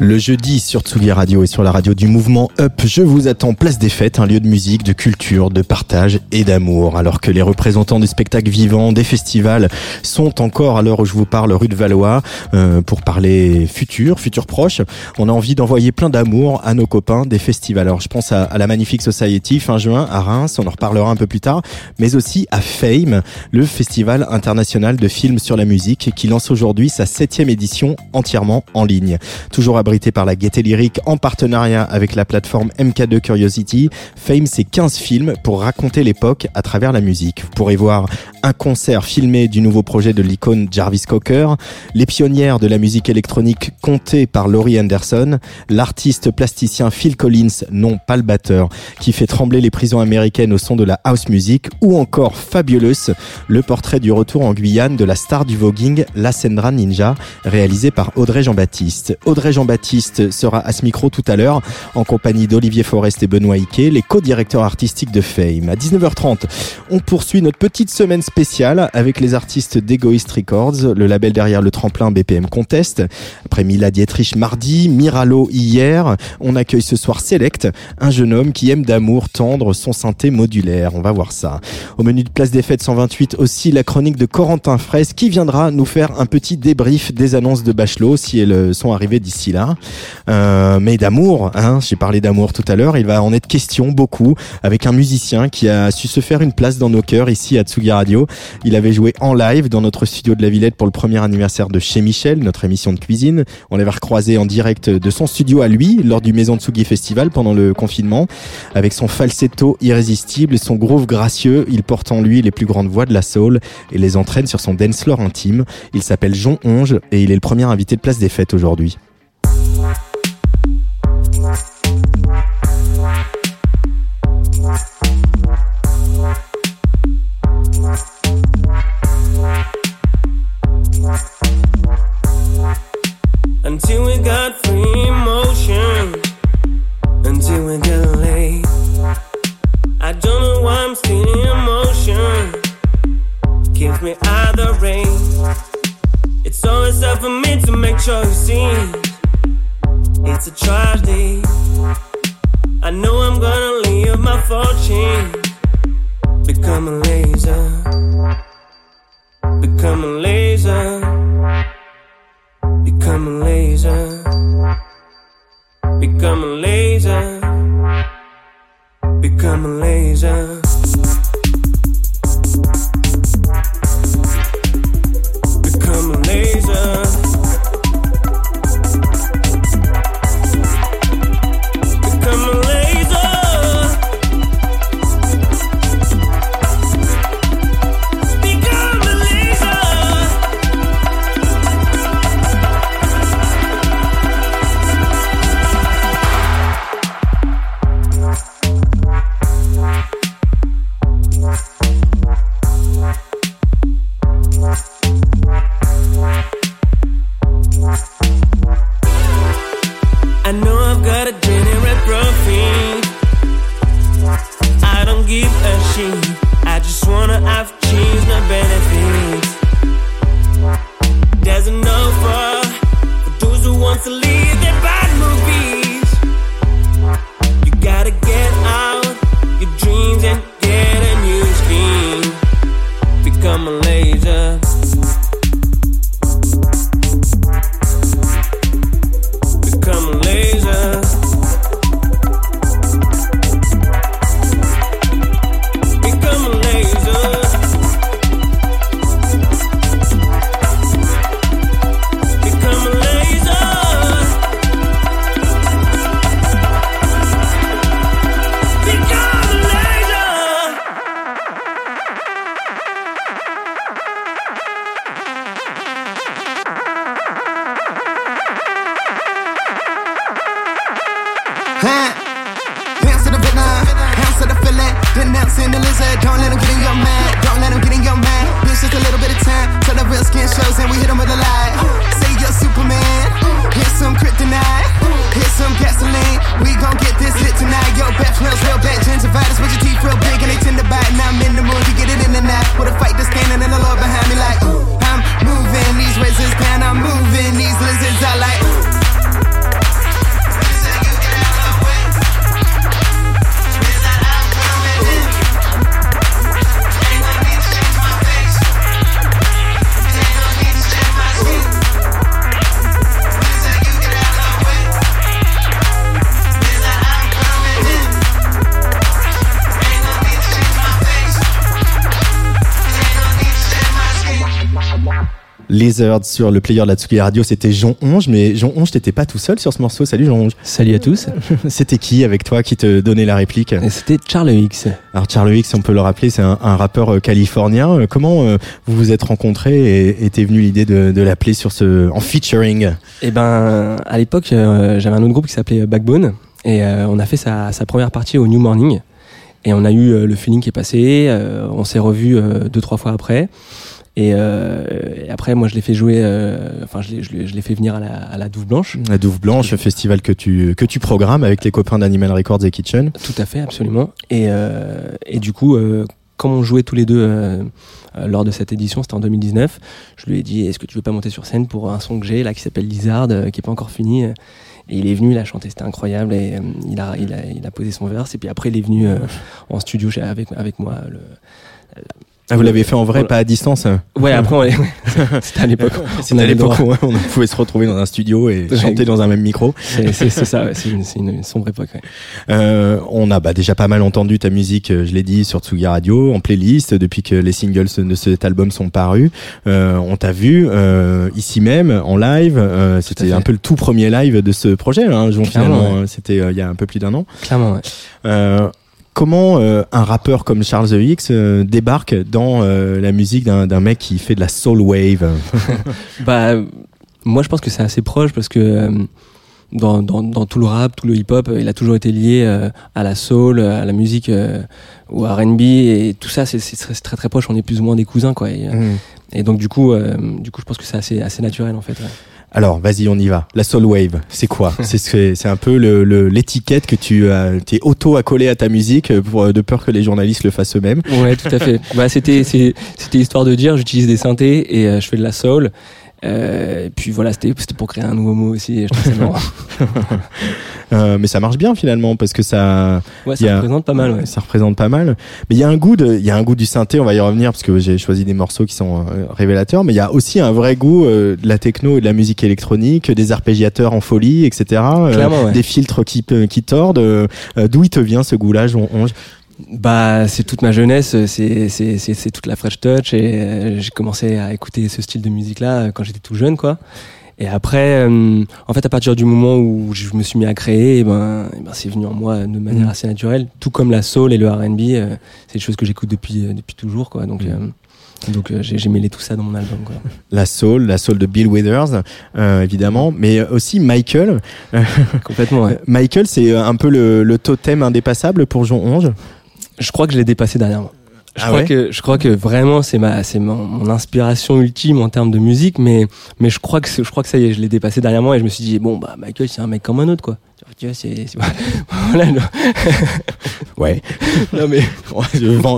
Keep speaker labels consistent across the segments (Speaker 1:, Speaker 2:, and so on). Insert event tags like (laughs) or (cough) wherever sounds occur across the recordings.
Speaker 1: Le jeudi sur Tsugi Radio et sur la radio du mouvement Up, je vous attends place des fêtes, un lieu de musique, de culture, de partage et d'amour. Alors que les représentants du spectacle vivant, des festivals sont encore à l'heure où je vous parle rue de Valois euh, pour parler futur, futur proche. On a envie d'envoyer plein d'amour à nos copains des festivals. Alors je pense à, à la Magnifique Society fin juin à Reims, on en reparlera un peu plus tard, mais aussi à Fame, le festival international de films sur la musique qui lance aujourd'hui sa septième édition entièrement en ligne. Toujours abrité par la Gaieté Lyrique en partenariat avec la plateforme MK2 Curiosity, Fame c'est 15 films pour raconter l'époque à travers la musique. Vous pourrez voir un concert filmé du nouveau projet de l'icône Jarvis Cocker, les pionnières de la musique électronique comptées par Laurie Anderson, l'artiste plasticien Phil Collins, non pas le batteur, qui fait trembler les prisons américaines au son de la house music, ou encore Fabulous, le portrait du retour en Guyane de la star du voguing, La Sendra Ninja, réalisé par Audrey Jean-Baptiste. Audrey Jean-Baptiste sera à ce micro tout à l'heure en compagnie d'Olivier Forest et Benoît Ike, les co-directeurs artistiques de Fame. À 19h30, on poursuit notre petite semaine spéciale avec les artistes d'Egoist Records, le label derrière le tremplin BPM Contest. Après Mila Dietrich mardi, Miralo hier, on accueille ce soir Select, un jeune homme qui aime d'amour tendre son synthé modulaire. On va voir ça. Au menu de Place des Fêtes 128 aussi la chronique de Corentin Fraisse qui viendra nous faire un petit débrief des annonces de Bachelot si elles sont arrivées d'ici là. Euh, mais d'amour, hein, j'ai parlé d'amour tout à l'heure, il va en être question beaucoup avec un musicien qui a su se faire une place dans nos cœurs ici à Tsugi Radio. Il avait joué en live dans notre studio de la Villette pour le premier anniversaire de Chez Michel, notre émission de cuisine. On l'avait recroisé en direct de son studio à lui lors du Maison Tsugi Festival pendant le confinement. Avec son falsetto irrésistible et son groove gracieux, il porte en lui les plus grandes voix de la soul et les entraîne sur son dance floor intime. Il s'appelle Jean Onge et il est le premier invité de Place des Fêtes aujourd'hui. Sur le player de la Tsugi Radio, c'était Jean Onge, mais Jean Onge, t'étais pas tout seul sur ce morceau. Salut Jean Onge.
Speaker 2: Salut à tous. (laughs)
Speaker 1: C'était qui avec toi qui te donnait la réplique?
Speaker 2: C'était Charles X.
Speaker 1: Alors Charlie X, on peut le rappeler, c'est un, un rappeur euh, californien. Euh, Comment euh, vous vous êtes rencontrés et était venue l'idée de, de l'appeler sur ce en featuring?
Speaker 2: Et ben, à l'époque, euh, j'avais un autre groupe qui s'appelait Backbone et euh, on a fait sa, sa première partie au New Morning et on a eu le feeling qui est passé. on s'est revu deux trois fois après. Et, euh, et après, moi, je l'ai fait jouer. euh, Enfin, je l'ai- je l'ai je l'ai fait venir à la, à la Douve Blanche.
Speaker 1: La Douve Blanche, festival que tu que tu programmes avec les copains d'Animal Records et Kitchen.
Speaker 2: Tout à fait, absolument. Et, euh, et du coup, euh, comme on jouait tous les deux euh, euh, lors de cette édition, c'était en 2019, je lui ai dit Est-ce que tu veux pas monter sur scène pour un son que j'ai là qui s'appelle Lizard, qui est pas encore fini? Et il est venu, il a chanté, c'était incroyable. Et euh, il, a, il, a, il a posé son verse. Et puis après, il est venu euh, en studio avec, avec moi. Le...
Speaker 1: Ah, vous l'avez fait en vrai, pas à distance.
Speaker 2: Ouais, après, on (laughs) c'était à l'époque.
Speaker 1: C'était à l'époque où on pouvait se retrouver dans un studio et chanter dans un même micro.
Speaker 2: C'est ça, ouais, c'est une, sombre époque. ouais.
Speaker 1: Euh, on a bah, déjà pas mal entendu ta musique, euh, je l'ai dit, sur Tsugi Radio, en playlist, depuis que les singles de cet album sont parus. Euh, on t'a vu euh, ici même, en live. Euh, C'était un peu le tout premier live de ce projet, hein, Jean, finalement. Euh, C'était euh, il y a un peu plus d'un an.
Speaker 2: Clairement, ouais.
Speaker 1: Comment euh, un rappeur comme Charles The X euh, débarque dans euh, la musique d'un mec qui fait de la soul wave (laughs)
Speaker 2: Bah, moi, je pense que c'est assez proche parce que dans, dans, dans tout le rap, tout le hip-hop, il a toujours été lié à la soul, à la musique ou à R&B et tout ça, c'est très, très très proche. On est plus ou moins des cousins, quoi. Et,
Speaker 1: Mm.
Speaker 2: et donc du coup, du coup, je pense que c'est assez assez naturel en fait. ouais.
Speaker 1: Alors, vas-y, on y va. La soul wave, c'est quoi (laughs) C'est c'est un peu le- le- l'étiquette que tu as, t'es auto accolé à ta musique pour de peur que les journalistes le fassent eux-mêmes.
Speaker 2: Ouais, tout à fait. (laughs) bah, c'était c'était histoire de dire, j'utilise des synthés et euh, je fais de la soul. Euh, et puis voilà, c'était pour créer un nouveau mot aussi. Je trouve ça marrant. (laughs)
Speaker 1: Euh, mais ça marche bien finalement parce que ça,
Speaker 2: Ouais, ça
Speaker 1: a-
Speaker 2: représente pas mal. Ouais.
Speaker 1: ça représente pas mal. Mais il y a un goût de, il y a un goût du synthé. On va y revenir parce que j'ai choisi des morceaux qui sont euh, révélateurs. Mais il y a aussi un vrai goût euh, de la techno et de la musique électronique, des arpégiateurs en folie, etc.
Speaker 2: ouais.
Speaker 1: Des filtres qui qui tordent. D'où il te vient ce goût-là,
Speaker 2: Bah, c'est toute ma jeunesse, c'est c'est toute la French touch et euh, j'ai commencé à écouter ce style de musique là quand j'étais tout jeune quoi. Et après, euh, en fait, à partir du moment où je me suis mis à créer, eh ben, eh ben, c'est venu en moi de manière
Speaker 1: Mhm.
Speaker 2: assez naturelle. Tout comme la soul et le R&B, euh, c'est des choses que j'écoute depuis euh, depuis toujours quoi. Donc euh, donc euh, j'ai j'ai mêlé tout ça dans mon album quoi. (laughs)
Speaker 1: La soul, la soul de Bill Withers, euh, évidemment, mais aussi Michael. (laughs)
Speaker 2: Complètement. Ouais.
Speaker 1: Michael, c'est un peu le, le totem indépassable pour Jean Onge.
Speaker 2: Je crois que je l'ai dépassé dernièrement. Je
Speaker 1: Ah
Speaker 2: crois
Speaker 1: ouais
Speaker 2: que je crois que vraiment c'est ma c'est mon, mon inspiration ultime en termes de musique mais mais je crois que je crois que ça y est je l'ai dépassé dernièrement et je me suis dit bon bah Michael c'est un mec comme un autre quoi. Tu vois c'est c'est- (laughs) voilà non, (laughs)
Speaker 1: Ouais. (laughs)
Speaker 2: non mais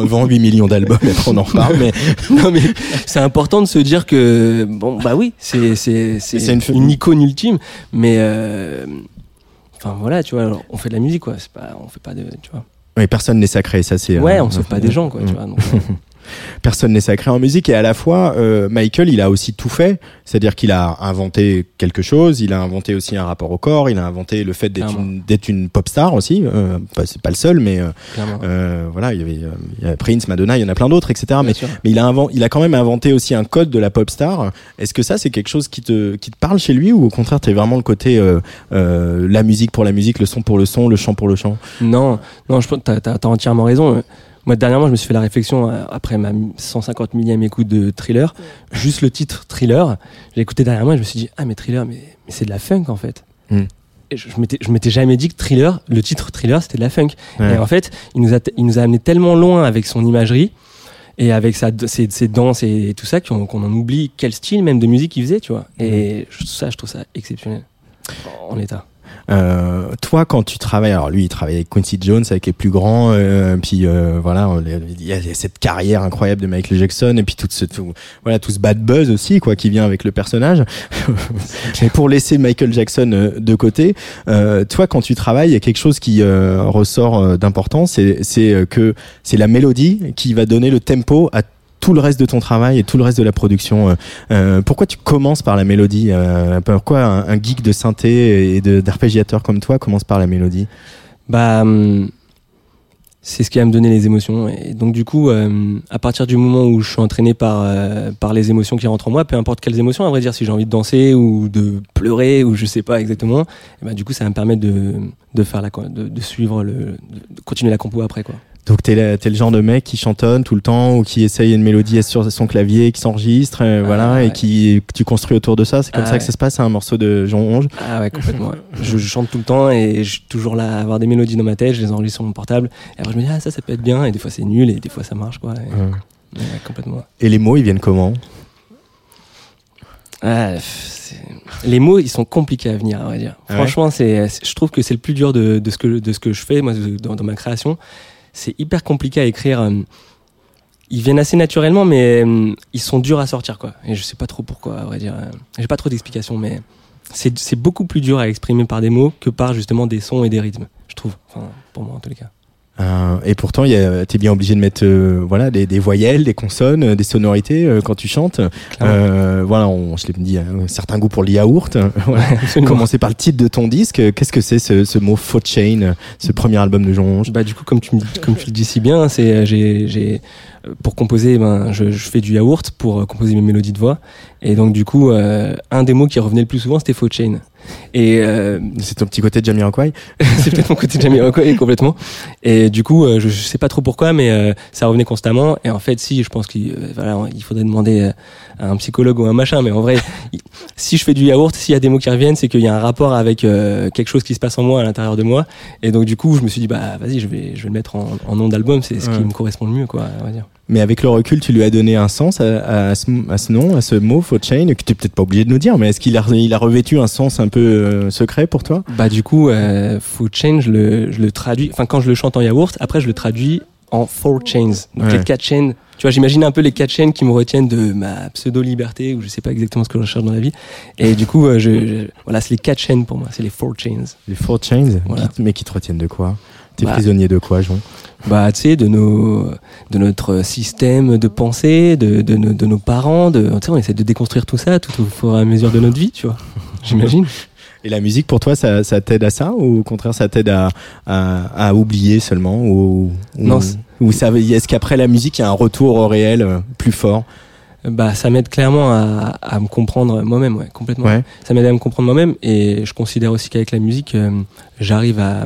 Speaker 1: vends 8 millions d'albums, après on en reparle, mais
Speaker 2: non mais c'est important de se dire que bon bah oui c'est c'est c'est
Speaker 1: une,
Speaker 2: icône ultime mais euh, enfin voilà tu vois on fait de la musique quoi. C'est pas on fait pas de tu vois
Speaker 1: ouais, personne n'est sacré, ça c'est.
Speaker 2: ouais
Speaker 1: euh,
Speaker 2: on sauve pas des gens quoi tu vois donc, (laughs) euh,
Speaker 1: Personne n'est sacré en musique et à la fois, euh, Michael, il a aussi tout fait. C'est-à-dire qu'il a inventé quelque chose, il a inventé aussi un rapport au corps, il a inventé le fait d'être une, pop star aussi. Euh, bah, c'est pas le seul, mais euh, euh, voilà, il y avait euh, il y a Prince, Madonna, il y en a plein d'autres, etc. Mais il a invent, il a quand même inventé aussi un code de la pop star. Est-ce que ça c'est quelque chose qui te qui te parle chez lui ou au contraire t'es vraiment le côté la musique pour la musique, le son pour le son, le chant pour le chant?
Speaker 2: Non, non, je pense que t'as, t'as entièrement raison. Moi, dernièrement, je me suis fait la réflexion euh, après ma 150 millième écoute de Thriller, juste le titre Thriller. J'ai écouté dernièrement et je me suis dit ah mais Thriller, mais, mais c'est de la funk en fait.
Speaker 1: Mm.
Speaker 2: je, je m'étais, je m'étais jamais dit que thriller, le titre thriller, c'était de la funk.
Speaker 1: Ouais.
Speaker 2: Et en fait, il nous a, il nous a amené tellement loin avec son imagerie et avec sa, ses, ses danses et, tout ça qu'on, qu'on en oublie quel style même de musique il faisait, tu vois. Et je- ça, je trouve ça exceptionnel en état.
Speaker 1: Euh, toi, quand tu travailles, alors lui, il travaille avec Quincy Jones, avec les plus grands, euh, puis euh, voilà, il y a cette carrière incroyable de Michael Jackson, et puis tout ce, tout, voilà, tout ce bad buzz aussi, quoi, qui vient avec le personnage. (laughs) Mais pour laisser Michael Jackson euh, de côté, euh, toi, quand tu travailles, il y a quelque chose qui euh, ressort d'important, c'est, que c'est la mélodie qui va donner le tempo à tout le reste de ton travail et tout le reste de la production. Euh, euh, pourquoi tu commences par la mélodie euh, Pourquoi un, geek de synthé et d'arpégiateur comme toi commence par la mélodie?
Speaker 2: Bah, hum, c'est ce qui va me donner les émotions. Et donc, du coup, à partir du moment où je suis entraîné par, les émotions qui rentrent en moi, peu importe quelles émotions, à vrai dire, si j'ai envie de danser ou de pleurer ou je sais pas exactement, et bah, du coup, ça va me permettre de, faire la, de suivre le, de continuer la compo après, quoi.
Speaker 1: Donc t'es, le- genre de mec qui chantonne tout le temps ou qui essaye une mélodie sur son clavier, qui s'enregistre, euh, voilà,
Speaker 2: ouais.
Speaker 1: et qui que tu construis autour de ça. C'est comme
Speaker 2: Ah
Speaker 1: ça que ça se passe, un morceau de Jean Onge.
Speaker 2: Ah ouais, complètement. (laughs) je, je chante tout le temps et je suis toujours là à avoir des mélodies dans ma tête, je les enregistre sur mon portable. Et après, je me dis, ah, ça, ça peut être bien. Et des fois, c'est nul et des fois, ça marche, quoi. Et-
Speaker 1: Ouais.
Speaker 2: ouais, complètement.
Speaker 1: Et les mots, ils viennent comment?
Speaker 2: Ah, les mots, ils sont compliqués à venir, à vrai dire.
Speaker 1: Ah ouais
Speaker 2: Franchement, c'est, je trouve que c'est le plus dur de, de ce que de ce que je fais, moi, dans ma création. C'est hyper compliqué à écrire. euh, Ils viennent assez naturellement, mais euh, ils sont durs à sortir, quoi. Et je sais pas trop pourquoi, à vrai dire. euh, J'ai pas trop d'explications, mais c'est, beaucoup plus dur à exprimer par des mots que par justement des sons et des rythmes, je trouve. Enfin, pour moi, en tous les cas.
Speaker 1: Euh, Et pourtant, t'es bien obligé de mettre euh, voilà des, des voyelles, des consonnes, euh, des sonorités euh, quand tu chantes. Euh, voilà, on, je l'ai dit, un certain goût pour le yaourt. (laughs) Voilà. Commencer par le titre de ton disque. Qu'est-ce que c'est ce, ce mot Faux Chain, ce premier album de Jean Onge
Speaker 2: Bah du coup comme tu me- comme tu le dis si bien, c'est j'ai j'ai pour composer ben je, je fais du yaourt pour composer mes mélodies de voix et donc du coup euh, un des mots qui revenait le plus souvent c'était faux chain. Et euh,
Speaker 1: C'est ton petit côté de Jamiroquai (laughs)
Speaker 2: c'est peut-être mon côté Jamiroquai complètement. Et du coup euh, je, je sais pas trop pourquoi mais euh, ça revenait constamment. Et en fait si je pense qu'il voilà il faudrait demander à un psychologue ou un machin. Mais en vrai si je fais du yaourt s'il y a des mots qui reviennent c'est qu'il y a un rapport avec euh, quelque chose qui se passe en moi à l'intérieur de moi. Et donc du coup je me suis dit bah vas-y je vais je vais le mettre en, en nom d'album. C'est ce
Speaker 1: Ouais.
Speaker 2: qui me correspond le mieux quoi on va dire
Speaker 1: Mais avec le recul, tu lui as donné un sens à, à ce, à ce nom, à ce mot Faux Chain, que tu peut-être pas obligé de nous dire, mais est-ce qu'il a, il a revêtu un sens un peu euh, secret pour toi?
Speaker 2: Bah du coup euh, food chain je le je le traduis enfin quand je le chante en yaourt après je le traduis en four chains donc
Speaker 1: Ouais.
Speaker 2: les quatre chaînes tu vois j'imagine un peu les quatre chaînes qui me retiennent de ma pseudo liberté ou je sais pas exactement ce que je recherche dans la vie et du coup euh, je, je- voilà c'est les quatre chaînes pour moi c'est les four chains
Speaker 1: Les Four Chains
Speaker 2: Voilà.
Speaker 1: Mais qui te retiennent de quoi? T'es
Speaker 2: Bah.
Speaker 1: prisonnier de quoi, Jean
Speaker 2: bah tu sais de nos de notre système de pensée de de, nos- de nos parents de on essaie de déconstruire tout ça tout au fur et à mesure de notre vie tu vois. (laughs) J'imagine.
Speaker 1: Et la musique, pour toi, ça, ça t'aide à ça ou au contraire, ça t'aide à, à, à oublier seulement ou, ou,
Speaker 2: Non,
Speaker 1: ou est-ce qu'après la musique, il y a un retour au réel euh, plus fort?
Speaker 2: Bah ça m'aide clairement à, à me comprendre moi-même ouais complètement.
Speaker 1: Ouais.
Speaker 2: ça m'aide à me comprendre moi-même et je considère aussi qu'avec la musique euh, j'arrive à,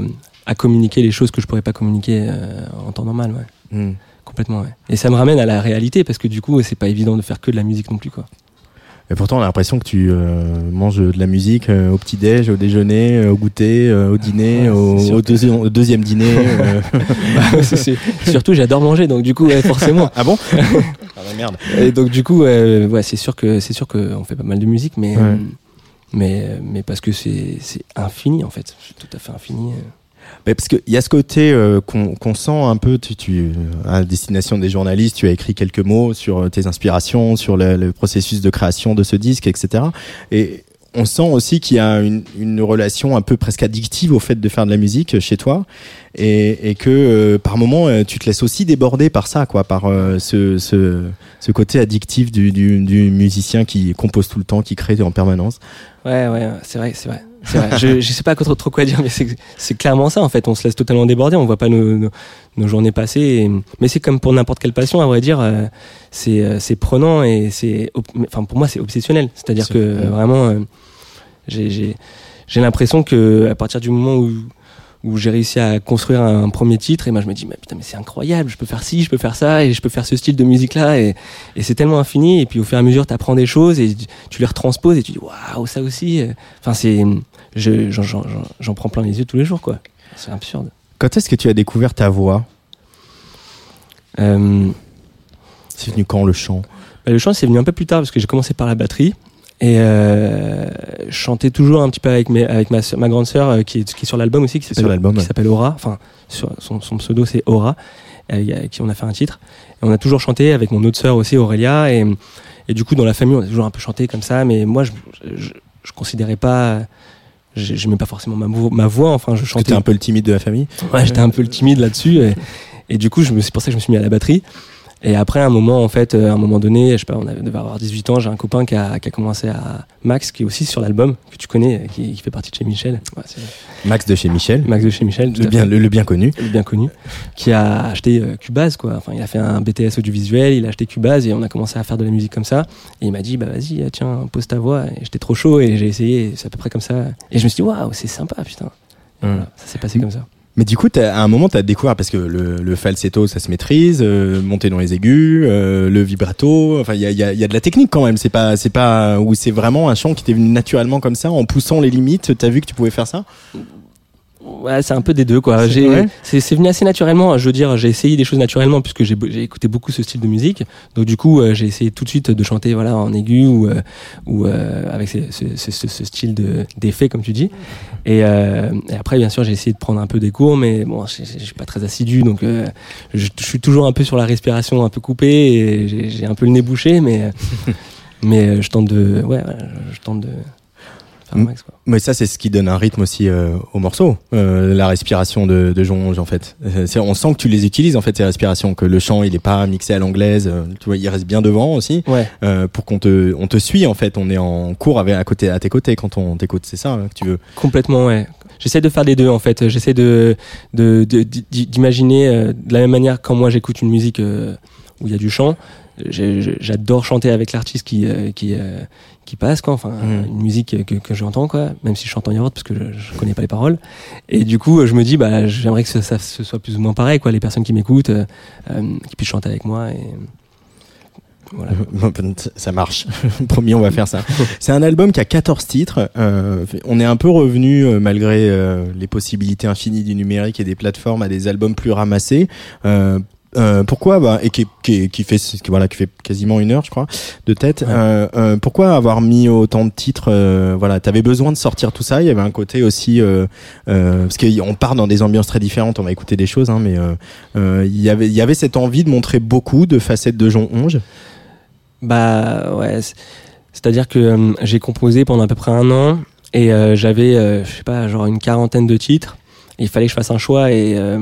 Speaker 2: à communiquer les choses que je pourrais pas communiquer euh, en temps normal ouais.
Speaker 1: Hmm.
Speaker 2: complètement ouais. Et ça me ramène à la réalité parce que du coup c'est pas évident de faire que de la musique non plus quoi.
Speaker 1: Et pourtant, on a l'impression que tu euh, manges de la musique euh, au petit-déj, au déjeuner, au goûter, au dîner,
Speaker 2: Ouais,
Speaker 1: au, deuxi- deuxième dîner. (laughs) (laughs)
Speaker 2: surtout j'adore manger donc du coup ouais, forcément.
Speaker 1: Ah bon (laughs) Ah bah merde.
Speaker 2: et donc du coup ouais c'est sûr que c'est sûr que on fait pas mal de musique mais mais mais parce que c'est c'est infini en fait. C'est tout à fait infini euh.
Speaker 1: Mais parce qu'il y a ce côté euh, qu'on sent un peu, tu, tu, à destination des journalistes, tu as écrit quelques mots sur euh, tes inspirations, sur le, le processus de création de ce disque, etc. Et on sent aussi qu'il y a une, une relation un peu presque addictive au fait de faire de la musique chez toi, et, et que euh, par moment euh, tu te laisses aussi déborder par ça, quoi, par euh, ce, ce, ce côté addictif du, du, du musicien qui compose tout le temps, qui crée en permanence.
Speaker 2: Ouais, ouais, c'est vrai, c'est vrai. Vrai. Je, je sais pas trop, trop quoi dire, mais c'est clairement ça en fait. On se laisse totalement déborder, on voit pas nos, nos, nos journées passer. et- mais c'est comme pour n'importe quelle passion, à vrai dire, euh, c'est euh, c'est prenant et c'est, enfin pour moi c'est obsessionnel. C'est-à-dire
Speaker 1: C'est-
Speaker 2: que euh, vraiment, euh, j'ai l'impression que à partir du moment où où j'ai réussi à construire un, premier titre et moi je me dis mais putain mais c'est incroyable je peux faire ci je peux faire ça et je peux faire ce style de musique là et, et c'est tellement infini et puis au fur et à mesure tu apprends des choses et tu les retransposes et tu dis waouh ça aussi enfin c'est j'en- j'en prends plein les yeux tous les jours quoi c'est absurde
Speaker 1: Quand est-ce que tu as découvert ta voix?
Speaker 2: Euh,
Speaker 1: C'est venu quand le chant?
Speaker 2: Bah, le chant, c'est venu un peu plus tard parce que j'ai commencé par la batterie. Et euh, je chantais toujours un petit peu avec, mes, avec ma, ma grande sœur euh, qui, est, qui est sur l'album aussi, qui s'appelle Aura. Enfin, sur, son, son pseudo c'est Aura, euh, avec qui on a fait un titre. Et on a toujours chanté avec mon autre sœur aussi, Aurélia. Et, et du coup, dans la famille, on a toujours un peu chanté comme ça. Mais moi, je, je, je considérais pas. Je j'aimais pas forcément ma, vo- ma voix. Enfin, je
Speaker 1: Tu
Speaker 2: chantais
Speaker 1: étais un peu le timide de la famille
Speaker 2: Ouais, j'étais un peu le timide là-dessus. Et, et du coup, je me- c'est pour ça que je me suis mis à la batterie. Et après, un moment, en fait, euh, à un moment donné, je sais pas, on avait- devait avoir 18 ans, j'ai un copain qui a, qui a commencé à. Max, qui est aussi sur l'album, que tu connais, qui, qui fait partie de chez Michel. Ouais,
Speaker 1: Max de chez Michel,
Speaker 2: Max de chez Michel, tout
Speaker 1: le bien, le, le bien connu.
Speaker 2: Le bien connu, qui a acheté euh, Cubase, quoi. Enfin, il a fait un BTS audiovisuel, il a acheté Cubase et on a commencé à faire de la musique comme ça. Et il m'a dit, bah vas-y, tiens, pose ta voix. Et j'étais trop chaud et j'ai essayé, c'est à peu près comme ça. Et je me suis dit, waouh, c'est sympa, putain.
Speaker 1: Mm.
Speaker 2: voilà, ça s'est passé comme ça.
Speaker 1: Mais du coup, à un moment, tu as découvert, parce que le, le falsetto, ça se maîtrise, euh, monter dans les aigus, euh, le vibrato, enfin, il y a de la technique quand même. C'est pas, c'est pas, ou c'est vraiment un chant qui t'est venu naturellement comme ça, en poussant les limites. T'as vu que tu pouvais faire ça?
Speaker 2: Ouais, c'est un peu des deux quoi.
Speaker 1: C'est
Speaker 2: J'ai- C'est venu assez naturellement. Je veux dire, j'ai essayé des choses naturellement puisque j'ai écouté beaucoup ce style de musique. Donc du coup, euh, j'ai essayé tout de suite de chanter voilà en aigu ou euh, ou euh, avec ce, ce, ce, style de d'effet comme tu dis. Et, euh, et après, bien sûr, j'ai essayé de prendre un peu des cours, mais bon, je suis pas très assidu, donc euh, je, suis toujours un peu sur la respiration un peu coupée et j'ai un peu le nez bouché, mais (laughs) mais je tente de ouais, je tente de faire un max quoi.
Speaker 1: Mais ça, c'est ce qui donne un rythme aussi euh, au morceau, euh, la respiration de, de Jonge en fait. Euh, on sent que tu les utilises en fait ces respirations, que le chant il est pas mixé à l'anglaise, euh, tu vois, il reste bien devant aussi,
Speaker 2: Ouais.
Speaker 1: pour qu'on te, on te suit en fait. On est en cours avec, à côté, à tes côtés quand on t'écoute, c'est ça hein, que tu veux.
Speaker 2: Complètement, ouais. J'essaie de faire les deux en fait. J'essaie de de- de- d'i- d'imaginer de la même manière quand moi j'écoute une musique où il y a du chant. J'adore chanter avec l'artiste qui euh, qui euh, qui passe quoi. Enfin,
Speaker 1: Mhm.
Speaker 2: une musique que, que j'entends quoi. Même si je chante en yaourt parce que je, je connais pas les paroles. Et du coup, je me dis bah j'aimerais que ça, ça, ce soit plus ou moins pareil quoi. Les personnes qui m'écoutent, euh, euh, qui puissent chanter avec moi et voilà. (laughs)
Speaker 1: Ça marche. (laughs) Promis, on va faire ça. (laughs) C'est un album qui a 14 titres. Euh, on est un peu revenu, euh, malgré euh, les possibilités infinies du numérique et des plateformes, à des albums plus ramassés. Euh, pourquoi bah, et qui, qui, qui fait qui, voilà qui fait quasiment une heure je crois de tête
Speaker 2: Ouais.
Speaker 1: euh, euh, pourquoi avoir mis autant de titres euh, voilà t'avais besoin de sortir tout ça il y avait un côté aussi euh, euh, parce qu'on part dans des ambiances très différentes on va écouter des choses hein, mais il y avait il y avait cette envie de montrer beaucoup de facettes de Jean Onge
Speaker 2: Bah ouais, c'est- c'est-à-dire que j'ai composé pendant à peu près un an et euh, j'avais, euh, je sais pas, genre une quarantaine de titres. Il fallait que je fasse un choix et euh,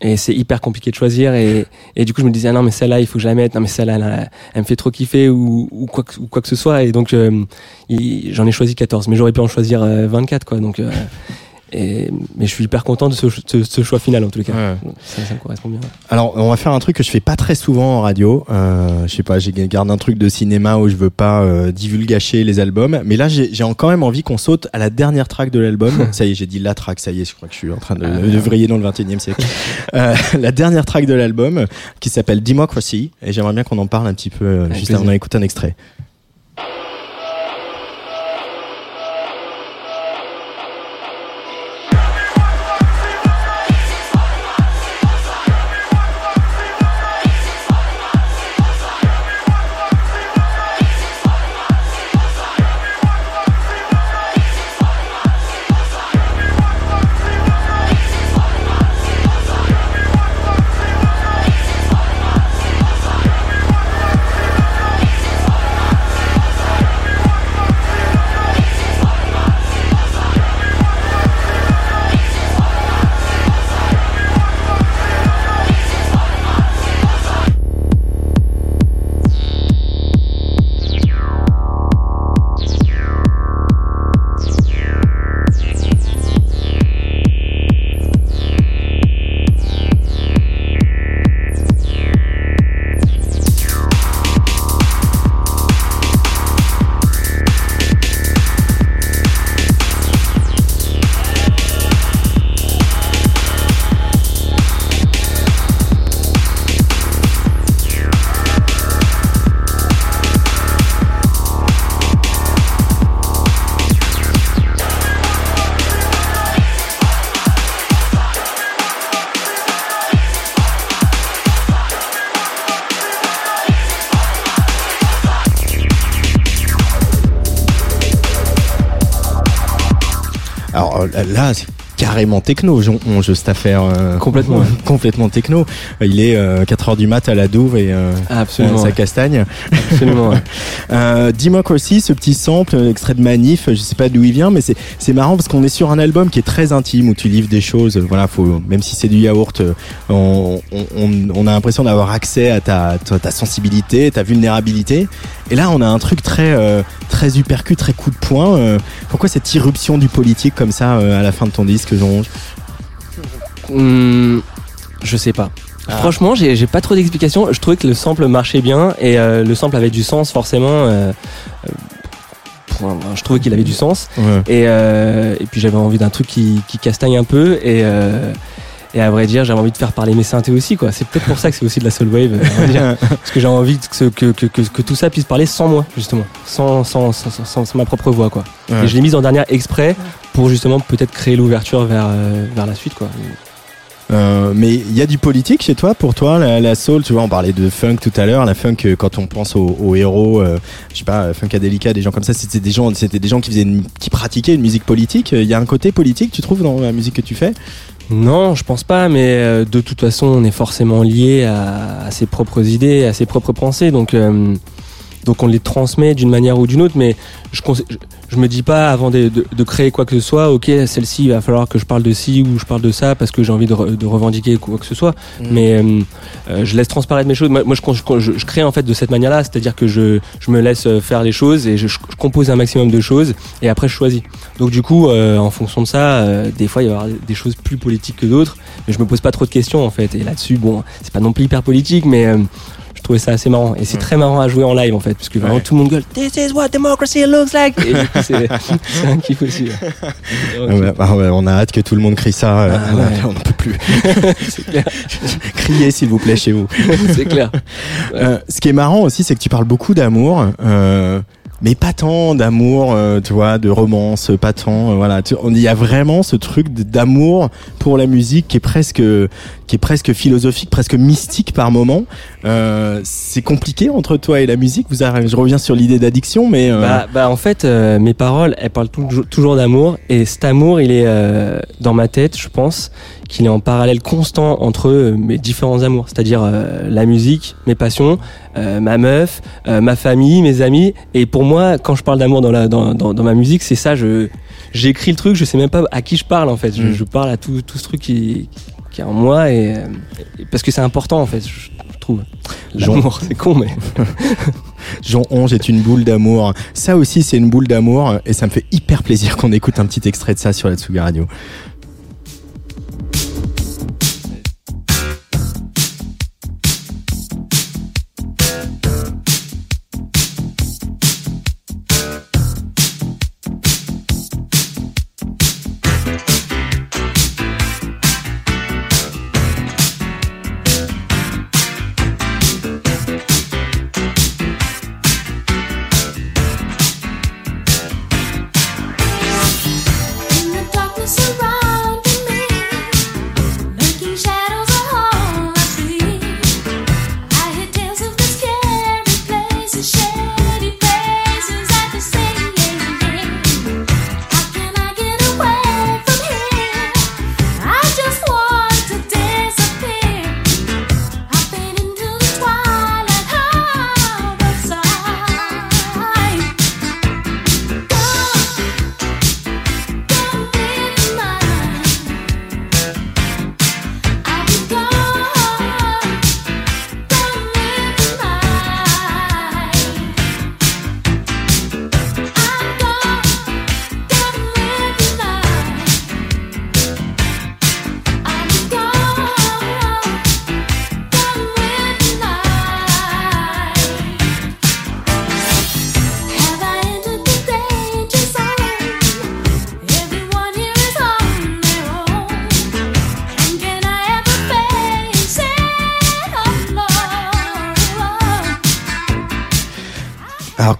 Speaker 2: et c'est hyper compliqué de choisir et, et du coup je me disais ah non mais celle-là il faut que je la mette. Non mais celle-là elle, me fait trop kiffer ou, ou quoi que, quoi que ce soit. Et donc euh, j'en ai choisi 14 mais j'aurais pu en choisir euh, 24 quoi. Donc euh, et, mais je suis hyper content de ce, ce, ce choix final en les cas
Speaker 1: Ouais.
Speaker 2: ça, ça me correspond bien
Speaker 1: Alors, on va faire un truc que je fais pas très souvent en radio. Euh, je sais pas, j'ai garde un truc de cinéma où je veux pas euh, divulgacher les albums. Mais là, j'ai quand même envie qu'on saute à la dernière track de l'album. (laughs) ça y est, j'ai dit la track. Ça y est, je crois que je suis en train de, de vriller dans le 21e siècle. (laughs) Euh, la dernière track de l'album qui s'appelle Democracy. Et j'aimerais bien qu'on en parle un petit peu euh, juste
Speaker 2: plaisir.
Speaker 1: avant d'écouter un extrait. Là, c'est carrément techno, Jon Onge, cette affaire. euh,
Speaker 2: Complètement, ouais. (laughs)
Speaker 1: complètement techno. Il est 4h du mat à la douve et euh,
Speaker 2: Absolument,
Speaker 1: sa
Speaker 2: ouais.
Speaker 1: castagne.
Speaker 2: Absolument. ouais. (laughs)
Speaker 1: Euh, Democracy, ce petit sample, euh, extrait de Manif, je sais pas d'où il vient, mais c'est c'est marrant parce qu'on est sur un album qui est très intime où tu livres des choses. euh, Voilà, faut même si c'est du yaourt, euh, on, on, on- on a l'impression d'avoir accès à ta, ta ta sensibilité, ta vulnérabilité. Et là, on a un truc très euh, très uppercut, très coup de poing. euh, pourquoi cette irruption du politique comme ça euh, à la fin de ton disque, Jean
Speaker 2: Hum, je sais pas.
Speaker 1: Ah.
Speaker 2: Franchement, j'ai pas trop d'explications. Je trouvais que le sample marchait bien et euh, le sample avait du sens forcément. je trouvais qu'il avait du sens
Speaker 1: Ouais.
Speaker 2: et, euh, et puis j'avais envie d'un truc qui, qui castagne un peu et euh, et à vrai dire j'avais envie de faire parler mes synthés aussi quoi. C'est peut-être pour ça que c'est aussi de la soul wave. (laughs) parce que j'ai envie que, ce- que, que, que, que tout ça puisse parler sans moi justement, sans sans, sans, sans- sans- sans ma propre voix quoi.
Speaker 1: Ouais.
Speaker 2: Et je l'ai mise en dernière exprès pour justement peut-être créer l'ouverture vers euh, vers la suite quoi.
Speaker 1: Euh, mais il y a du politique chez toi pour toi la, la soul? Tu vois on parlait de funk tout à l'heure la funk euh, quand on pense aux, aux héros euh, je sais pas Funkadelica des gens comme ça c'était des gens c'était des gens qui faisaient une- qui pratiquaient une musique politique il y a un côté politique tu trouves dans la musique que tu fais?
Speaker 2: Non, je pense pas, mais euh, de toute façon, on est forcément lié à, à ses propres idées, à ses propres pensées, donc euh, donc on les transmet d'une manière ou d'une autre. Mais je, je, je me dis pas avant de, de, de créer quoi que ce soit, ok, celle-ci, il va falloir que je parle de ci ou je parle de ça parce que j'ai envie de, re- de revendiquer quoi que ce soit. Mais euh, euh, je laisse transparaître mes choses. Moi, moi, je, crée en fait de cette manière-là, c'est-à-dire que je, je me laisse euh, faire les choses et je, compose un maximum de choses et après je choisis. Donc du coup, euh, en fonction de ça, euh, des fois il va y avoir des choses plus politiques que d'autres, mais je me pose pas trop de questions en fait. Et là-dessus, bon, c'est pas non plus hyper politique, mais euh, trouvais ça assez marrant. Et c'est très marrant à jouer en live en fait, parce que vraiment
Speaker 1: Ouais.
Speaker 2: tout le monde gueule This is what democracy looks like. Et du coup, c'est (laughs) un kiff aussi. ouais. (laughs)
Speaker 1: Ah ouais, ah ouais, on a hâte que tout le monde crie ça euh,
Speaker 2: Ah ouais. (laughs)
Speaker 1: on n'en peut plus
Speaker 2: clair.
Speaker 1: criez s'il vous plaît chez vous
Speaker 2: c'est clair.
Speaker 1: Euh, ce qui est marrant aussi, c'est que tu parles beaucoup d'amour, euh, mais pas tant d'amour, euh, tu vois, de romance, pas tant. euh, voilà, il y a vraiment ce truc d'amour pour la musique qui est presque, qui est presque philosophique, presque mystique par moment. Euh, c'est compliqué entre toi et la musique. Vous avez- je reviens sur l'idée d'addiction, mais euh,
Speaker 2: Bah, bah en fait, euh, mes paroles, elles parlent toujours, toujours d'amour. Et cet amour, il est euh, dans ma tête, je pense, qu'il est en parallèle constant entre euh, mes différents amours. C'est-à-dire euh, la musique, mes passions, euh, ma meuf, euh, ma famille, mes amis. Et pour moi, quand je parle d'amour dans, la, dans, dans, dans ma musique, c'est ça. Je J'écris le truc, je sais même pas à qui je parle en fait. Je,
Speaker 1: Mm.
Speaker 2: je parle à tout, tout ce truc qui, qui est en moi. Et, euh, et- parce que c'est important en fait, je, je trouve. L'amour, c'est con, mais. (laughs)
Speaker 1: Jean Onge est une boule d'amour. Ça aussi, c'est une boule d'amour, et ça me fait hyper plaisir qu'on écoute un petit extrait de ça sur la Tsuga Radio.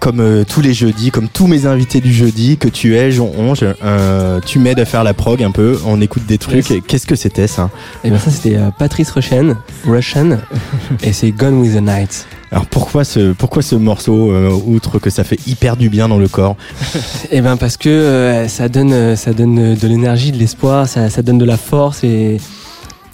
Speaker 1: Comme euh, tous les jeudis, comme tous mes invités du jeudi que tu es, Jean Onge, euh, tu m'aides à faire la prog un peu, on écoute des trucs.
Speaker 2: Yes.
Speaker 1: Qu'est-ce que c'était ça
Speaker 2: Et bien ça c'était euh, Patrice Rushen, Russian, (laughs) et c'est Gone with the Night.
Speaker 1: Alors pourquoi ce, pourquoi ce morceau, outre que ça fait hyper du bien dans le corps (laughs)
Speaker 2: Et ben parce que ça donne, ça donne de l'énergie, de l'espoir, ça, ça donne de la force et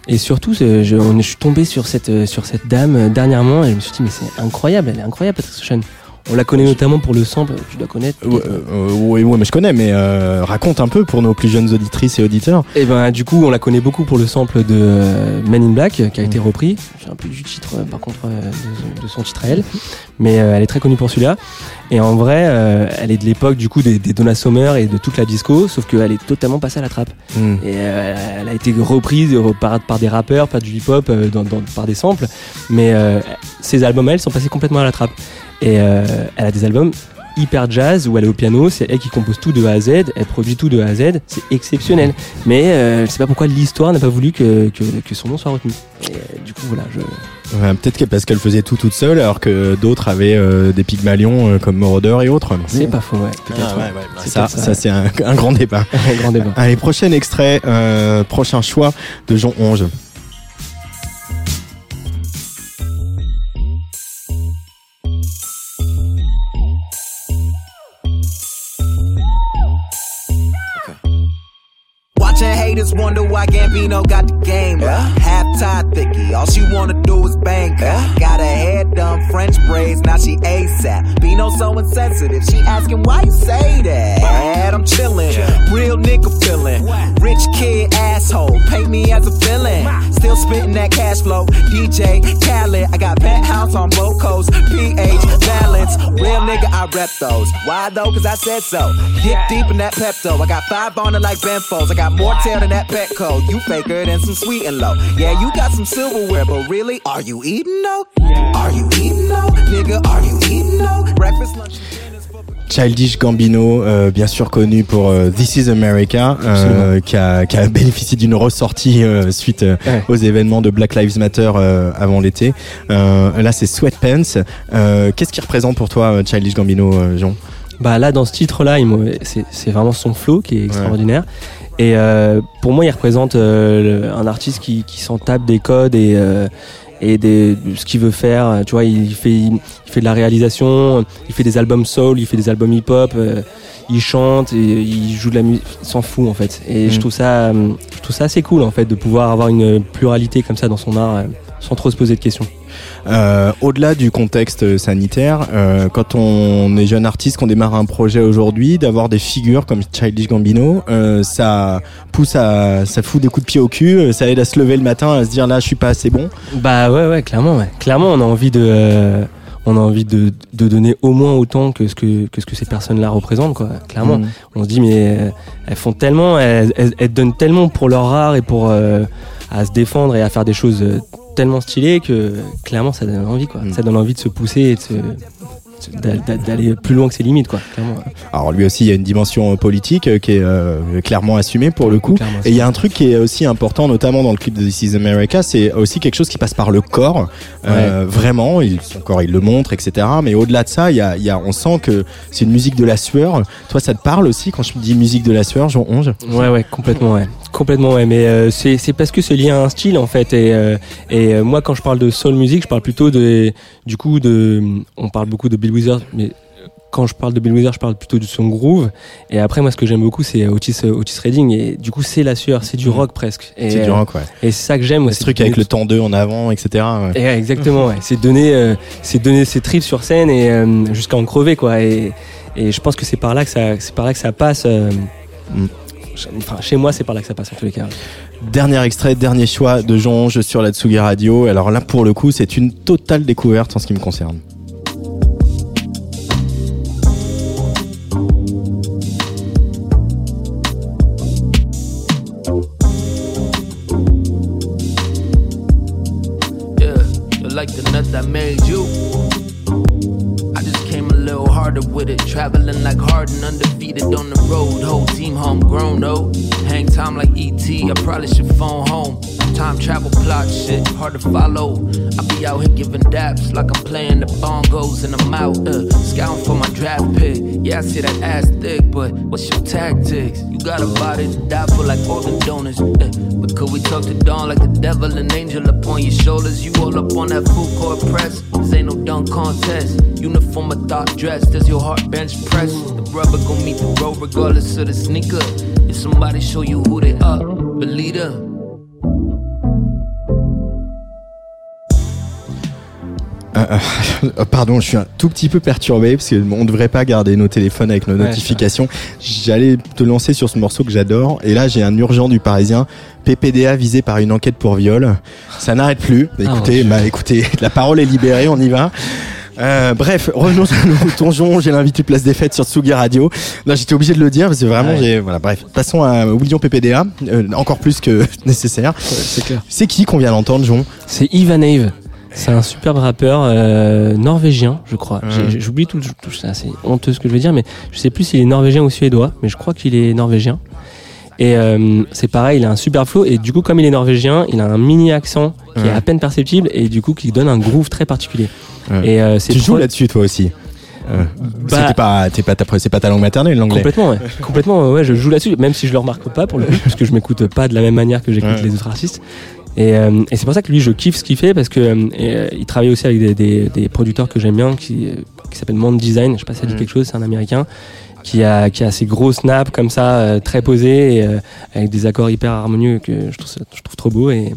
Speaker 2: et surtout, je, on- je suis tombé sur cette, sur cette dame dernièrement et je me suis dit mais c'est incroyable, elle est incroyable Patricia Ocean. On la connaît notamment pour le sample, tu dois connaître.
Speaker 1: Ouais, euh, ouais, ouais, mais je connais, mais euh, raconte un peu pour nos plus jeunes auditrices et auditeurs.
Speaker 2: Et ben du coup, on la connaît beaucoup pour le sample de euh, Men in Black qui a été repris. J'ai un peu du titre par contre de, de son titre à elle, mais euh, elle est très connue pour celui-là. Et en vrai, euh, elle est de l'époque du coup des, des Donna Summer et de toute la disco, sauf qu'elle est totalement passée à la trappe.
Speaker 1: Mm.
Speaker 2: Et elle a été reprise par, par des rappeurs, par du hip-hop, dans, dans- par des samples. Mais ses albums, à elle, sont passés complètement à la trappe. Et euh, elle a des albums hyper jazz où elle est au piano, c'est elle qui compose tout de A à Z, elle produit tout de A à Z, c'est exceptionnel. Mais euh, je sais pas pourquoi l'histoire n'a pas voulu que, que, que son nom soit retenu. Et euh, du coup, voilà, je.
Speaker 1: Ouais, Peut-être que parce qu'elle faisait tout toute seule, alors que d'autres avaient euh, des pygmalions euh, comme Moroder et autres.
Speaker 2: C'est pas faux, ouais.
Speaker 1: Ah, ouais,
Speaker 2: ouais.
Speaker 1: bah, ça,
Speaker 2: peut-être
Speaker 1: ça c'est un, un grand débat. (laughs)
Speaker 2: Un grand débat.
Speaker 1: Allez, prochain extrait, euh, prochain choix de Jean Onge.
Speaker 3: Haters wonder why Gambino got the game. Half tie thicky, all she wanna do is bang. her. Got her hair done, French braids, now she ASAP. Bino so insensitive, she asking why you say that. I'm chillin', real nigga feelin'. Rich kid asshole, paint me as a villain. Still spittin' that cash flow. DJ Khaled, I got penthouse on both coasts. PH balance, real nigga, I rep those. Why though? Cause I said so. Get deep in that Pepto. I got five on it like Benfos. I got more tail than that Petco. You faker than some sweet and low. Yeah, you got some silverware, but really, are you eating though? Are you eating though? Nigga, are you eating though? Breakfast, lunch, and dinner's for
Speaker 1: Childish Gambino, euh, bien sûr connu pour euh, This Is America, euh, qui, a, qui a bénéficié d'une ressortie euh, suite euh,
Speaker 2: Ouais.
Speaker 1: aux événements de Black Lives Matter euh, avant l'été. Euh, là, c'est Sweatpants. Euh, Qu'est-ce qui représente pour toi Childish Gambino, euh, Jean?
Speaker 2: Bah là, dans ce titre-là, c'est vraiment son flow qui est extraordinaire. Et euh, pour moi, il représente euh, un artiste qui, qui s'en tape des codes et, euh, et des, de ce qu'il veut faire. Tu vois, il fait, il, fait de la réalisation, il fait des albums soul, il fait des albums hip-hop, euh, il chante, et il joue de la musique, il s'en fout en fait. Et
Speaker 1: Mm.
Speaker 2: je trouve ça, euh, je trouve ça assez cool en fait de pouvoir avoir une pluralité comme ça dans son art, euh, sans trop se poser de questions.
Speaker 1: Euh, Au-delà du contexte sanitaire, euh, quand on est jeune artiste, qu'on démarre un projet aujourd'hui, d'avoir des figures comme Childish Gambino, euh, ça pousse à, ça fout des coups de pied au cul, euh, ça aide à se lever le matin, à se dire là, je suis pas assez bon.
Speaker 2: Bah ouais, ouais, clairement, ouais. Clairement, on a envie de, euh, on a envie de, de donner au moins autant que ce que, que ce que ces personnes-là représentent, quoi. Clairement.
Speaker 1: Mm.
Speaker 2: On se dit, mais euh, elles font tellement, elles, elles, elles donnent tellement pour leur art et pour euh, à se défendre et à faire des choses euh, tellement stylées que clairement, ça donne envie, quoi.
Speaker 1: Mm.
Speaker 2: Ça donne envie de se pousser et de se d'aller plus loin que ses limites, quoi. Clairement.
Speaker 1: Alors lui aussi, il y a une dimension euh, politique euh, qui est euh, clairement assumée pour le coup. Et il y a un truc qui est aussi important, notamment dans le clip de This Is America, c'est aussi quelque chose qui passe par le corps. Euh, vraiment, il, son corps, il le montre, etc. Mais au-delà de ça, il y a, il y a, on sent que c'est une musique de la sueur. Toi, ça te parle aussi quand je dis musique de la sueur, Jean Onge?
Speaker 2: Ouais, ouais, complètement, ouais. Complètement, ouais. Mais euh, c'est c'est parce que c'est lié à un style, en fait. Et, euh, et euh, moi, quand je parle de soul music, je parle plutôt de, du coup, de, on parle beaucoup de Bill Withers, mais quand je parle de Bill Withers, je parle plutôt de son groove. Et après, moi, ce que j'aime beaucoup, c'est Otis, Otis Redding. Et du coup, c'est la sueur, c'est du rock presque. Et,
Speaker 1: C'est du rock, ouais.
Speaker 2: Et c'est ça que j'aime.
Speaker 1: Ce truc avec le temps 2 en avant, etc. ouais.
Speaker 2: Et ouais, exactement, ouais. c'est donner, c'est donner ses tripes sur scène et jusqu'à en crever, quoi. Et, et je pense que c'est par là que ça, c'est par là que ça passe.
Speaker 1: Mm.
Speaker 2: Enfin, chez moi, c'est par là que ça passe en tous les cas.
Speaker 1: Dernier extrait, dernier choix de Jean Onge sur la Tsugi Radio. Alors là, pour le coup, c'est une totale découverte en ce qui me concerne.
Speaker 4: Yeah, you're like the nut that made you. I just came a little harder with it. Traveling like Harden, undefeated on the road. Team homegrown, no. Hang time like ET, I probably should phone home. Time travel plot shit, hard to follow. I be out here giving daps like I'm playing the bongos and I'm out uh, scouting for my draft pick. Yeah, I see that ass thick, but what's your tactics? You got a body to die for like organ donors. Uh, but could we talk to dawn like the devil and angel upon your shoulders? You all up on that food court press. This ain't no dunk contest. Uniform of thought dress, does your heart bench press? The rubber gon' meet the road regardless of the sneaker. If somebody show you who they are, believe them.
Speaker 1: Euh, euh, (laughs) pardon, je suis un tout petit peu perturbé parce que on devrait pas garder nos téléphones avec nos
Speaker 2: Ouais,
Speaker 1: notifications. J'allais te lancer sur ce morceau que j'adore et là j'ai un urgent du Parisien. PPDA visé par une enquête pour viol. Ça n'arrête plus.
Speaker 2: Ah,
Speaker 1: Écoutez, bah, écoutez, (laughs) la parole est libérée, on y va. Euh, bref, revenons à nos (laughs) moutons. J'ai l'invité Place des Fêtes sur Tsugi Radio. Là, j'étais obligé de le dire parce que vraiment,
Speaker 2: Ouais.
Speaker 1: j'ai voilà. Bref, passons à oublions PPDA, euh, encore plus que (laughs) nécessaire.
Speaker 2: C'est clair.
Speaker 1: C'est qui qu'on vient d'entendre, Jon?
Speaker 2: C'est Ivan Ave. C'est un superbe rappeur euh, norvégien, je crois. J'ai- J'oublie tout, tout c'est assez honteux ce que je veux dire, mais je sais plus s'il est norvégien ou suédois, mais je crois qu'il est norvégien. Et euh, c'est pareil, il a un super flow, et du coup, comme il est norvégien, il a un mini accent qui
Speaker 1: Ouais.
Speaker 2: est à peine perceptible, et du coup, qui donne un groove très particulier.
Speaker 1: Ouais.
Speaker 2: Et euh,
Speaker 1: Tu joues là-dessus, toi aussi. Euh,
Speaker 2: Bah-
Speaker 1: pas, pas, c'est pas ta langue maternelle, l'anglais.
Speaker 2: Complètement, ouais. Complètement, ouais, je joue là-dessus, même si je le remarque pas pour le coup, parce que je m'écoute pas de la même manière que j'écoute
Speaker 1: Ouais.
Speaker 2: les autres artistes. Et, euh, et c'est pour ça que lui, je kiffe ce qu'il fait, parce que euh, il travaille aussi avec des, des, des producteurs que j'aime bien, qui, qui s'appelle Mond Design, je sais pas si ça dit
Speaker 1: Mhm.
Speaker 2: quelque chose, c'est un américain, qui a, qui a ces gros snaps comme ça, euh, très posés, et, euh, avec des accords hyper harmonieux que je trouve, je trouve trop beau. Et,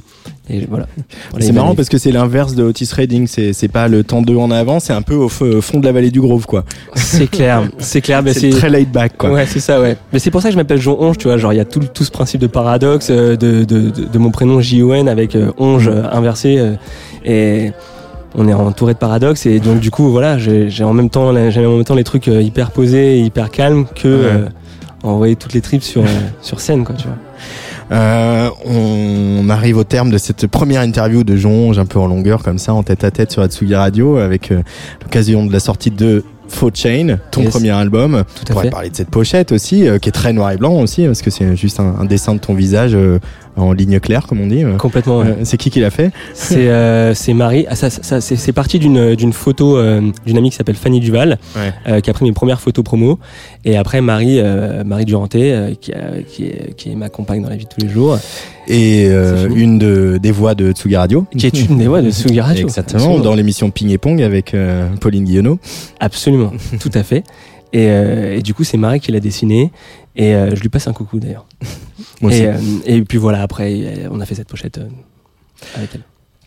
Speaker 2: et voilà. Voilà,
Speaker 1: c'est marrant
Speaker 2: m'a-
Speaker 1: parce que c'est l'inverse de Otis Redding. C'est, c'est pas le temps 2 en avant, c'est un peu au fond de la vallée du Grove, quoi.
Speaker 2: C'est clair, (laughs) c'est clair, mais
Speaker 1: c'est très laid back, quoi.
Speaker 2: Ouais, c'est ça, ouais. Mais c'est pour ça que je m'appelle Jon Onge, tu vois. Genre, il y a tout, tout ce principe de paradoxe euh, de, de, de, de mon prénom J-O-N avec euh, Onge inversé. euh, et on est entouré de paradoxes. Et donc, du coup, voilà, j'ai en même temps, j'ai en même temps les trucs euh, hyper posés et hyper calmes que euh, envoyer toutes les tripes sur, euh, sur scène, quoi, tu vois.
Speaker 1: Euh, on arrive au terme de cette première interview de Jonge, un peu en longueur comme ça, en tête à tête sur Atsugi Radio, avec euh, l'occasion de la sortie de Faux Chain, ton
Speaker 2: Yes.
Speaker 1: premier album.
Speaker 2: Tout
Speaker 1: On
Speaker 2: à
Speaker 1: pourrait
Speaker 2: fait.
Speaker 1: parler de cette pochette aussi, euh, qui est très noir et blanc aussi, parce que c'est juste un, un dessin de ton visage euh, en ligne claire, comme on dit.
Speaker 2: Complètement, ouais.
Speaker 1: Euh, c'est qui qui l'a fait
Speaker 2: C'est euh, c'est Marie. Ah, ça, ça, c'est parti d'une d'une photo euh, d'une amie qui s'appelle Fanny Duval,
Speaker 1: Ouais.
Speaker 2: euh, qui a pris mes premières photos promo. Et après Marie euh, Marie Duranté, euh, qui, a- qui, est, qui est ma compagne dans la vie de tous les jours,
Speaker 1: Et euh, une de, des voix de Tsugi Radio.
Speaker 2: qui est une des voix de Sugi Radio.
Speaker 1: Exactement,
Speaker 2: Absolument.
Speaker 1: dans l'émission Ping et Pong avec Pauline Guillonneau.
Speaker 2: Absolument, tout à fait. Et, euh, et du coup, c'est Marie qui l'a dessiné. Et euh, je lui passe un coucou d'ailleurs. (laughs) Et, euh, et puis voilà, après, on a fait cette pochette avec elle.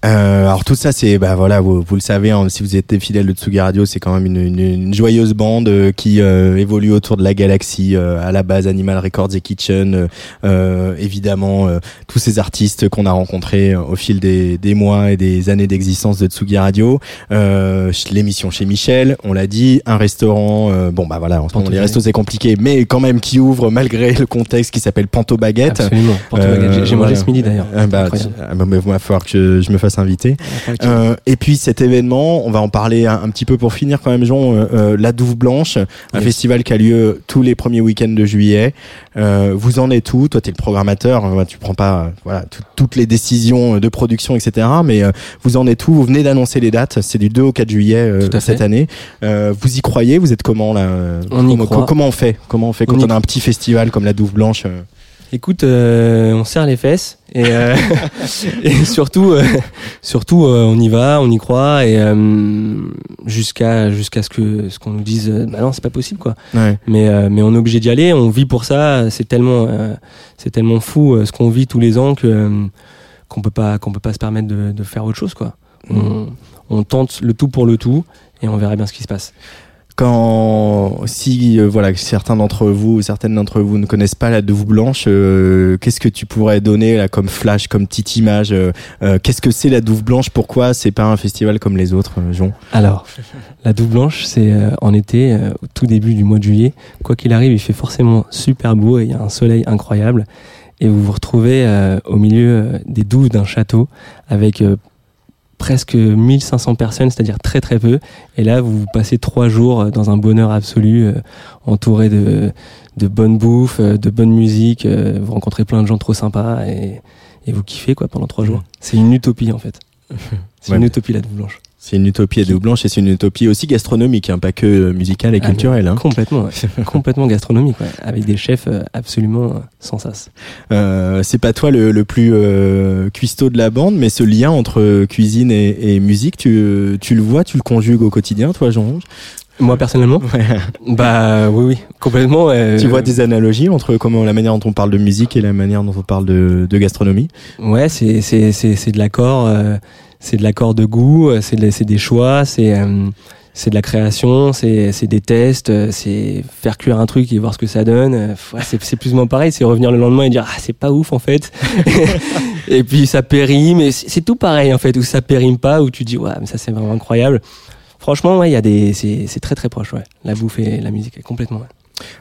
Speaker 1: Euh, alors tout ça, c'est bah voilà, vous, vous le savez, hein, si vous êtes des fidèles de Tsugi Radio, c'est quand même une, une- une joyeuse bande euh, qui euh, évolue autour de la galaxie. euh, à la base, Animal Records et Kitchen, euh, euh, évidemment, euh, tous ces artistes qu'on a rencontrés euh, au fil des, des mois et des années d'existence de Tsugi Radio. Euh, L'émission chez Michel, on l'a dit, un restaurant. euh, bon bah voilà, en ce moment
Speaker 2: Panto
Speaker 1: les restos c'est compliqué, mais quand même qui ouvre malgré le contexte qui s'appelle Panto Baguette.
Speaker 2: Absolument.
Speaker 1: Euh,
Speaker 2: Baguette. J'ai- mangé
Speaker 1: voilà.
Speaker 2: ce midi d'ailleurs.
Speaker 1: Ah bah, ah bah, il va falloir que je me fasse inviter. Euh, et puis cet événement, on va en parler un, un petit peu pour finir quand même, Jean. euh, euh, la Douve Blanche, un
Speaker 2: Yes.
Speaker 1: festival qui a lieu tous les premiers week-ends de juillet. Euh, vous en êtes où? Toi, t'es le programmateur. euh, tu prends pas voilà tout- toutes les décisions de production, etc. Mais euh, vous en êtes où? Vous venez d'annoncer les dates. C'est du 2 au 4 juillet euh, cette
Speaker 2: fait.
Speaker 1: année. Euh, vous y croyez? Vous êtes comment là?
Speaker 2: On y
Speaker 1: comment,
Speaker 2: croit.
Speaker 1: comment on fait? Comment on fait quand
Speaker 2: On y
Speaker 1: on, a un petit festival comme la Douve Blanche
Speaker 2: Écoute, euh, on serre les fesses et, euh, (laughs) et surtout, euh, surtout, on y va, on y croit et jusqu'à jusqu'à ce que ce qu'on nous dise, bah non, c'est pas possible quoi.
Speaker 1: Ouais.
Speaker 2: Mais mais on est obligé d'y aller. On vit pour ça. C'est tellement c'est tellement fou ce qu'on vit tous les ans que qu'on peut pas qu'on peut pas se permettre de, de faire autre chose quoi. On, on tente le tout pour le tout et on verra bien ce qui se passe.
Speaker 1: Quand si euh, voilà certains d'entre vous certaines d'entre vous ne connaissent pas la Douve Blanche euh, qu'est-ce que tu pourrais donner là comme flash comme petite image euh, euh, qu'est-ce que c'est la Douve Blanche? Pourquoi c'est pas un festival comme les autres Jean
Speaker 2: Alors, (laughs) la douve blanche, c'est en été, au tout début du mois de juillet. Quoi qu'il arrive, il fait forcément super beau et il y a un soleil incroyable. Et vous vous retrouvez euh, au milieu des douves d'un château avec euh, presque 1500 personnes, c'est-à-dire très très peu. Et là, vous passez trois jours euh, dans un bonheur absolu, euh, entouré de, de bonne bouffe, euh, de bonne musique. euh, vous rencontrez plein de gens trop sympas et, et vous kiffez quoi pendant trois jours. C'est une utopie en fait. (laughs) C'est
Speaker 1: Ouais,
Speaker 2: une utopie la Douve Blanche.
Speaker 1: C'est une utopie à deux blanche et c'est une utopie aussi gastronomique, hein, pas que euh, musicale et
Speaker 2: Ah,
Speaker 1: culturelle. hein.
Speaker 2: Complètement, ouais. (laughs) complètement gastronomique, ouais, avec des chefs euh, absolument euh, sans sas.
Speaker 1: Euh, c'est pas toi le, le plus euh, cuistot de la bande, mais ce lien entre cuisine et, et musique, tu, tu le vois, tu le conjugues au quotidien, toi, Jean Rouge
Speaker 2: Moi personnellement, (laughs) bah oui, oui, complètement. ouais.
Speaker 1: Tu vois des analogies entre comment la manière dont on parle de musique et la manière dont on parle de, de gastronomie?
Speaker 2: Ouais, c'est c'est c'est c'est de l'accord, euh, c'est de l'accord de goût, euh, c'est de- c'est des choix, c'est euh, c'est de la création, c'est c'est des tests, euh, c'est faire cuire un truc et voir ce que ça donne. Euh, ouais, c'est plus ou moins pareil, c'est revenir le lendemain et dire ah c'est pas ouf en fait. (laughs) (laughs) et puis ça périme, et c'est tout pareil en fait, où ça périme pas, où tu dis ouais mais ça c'est vraiment incroyable. Franchement ouais, il y a des c'est c'est très très proche ouais. La bouffe et la musique complètement. ouais.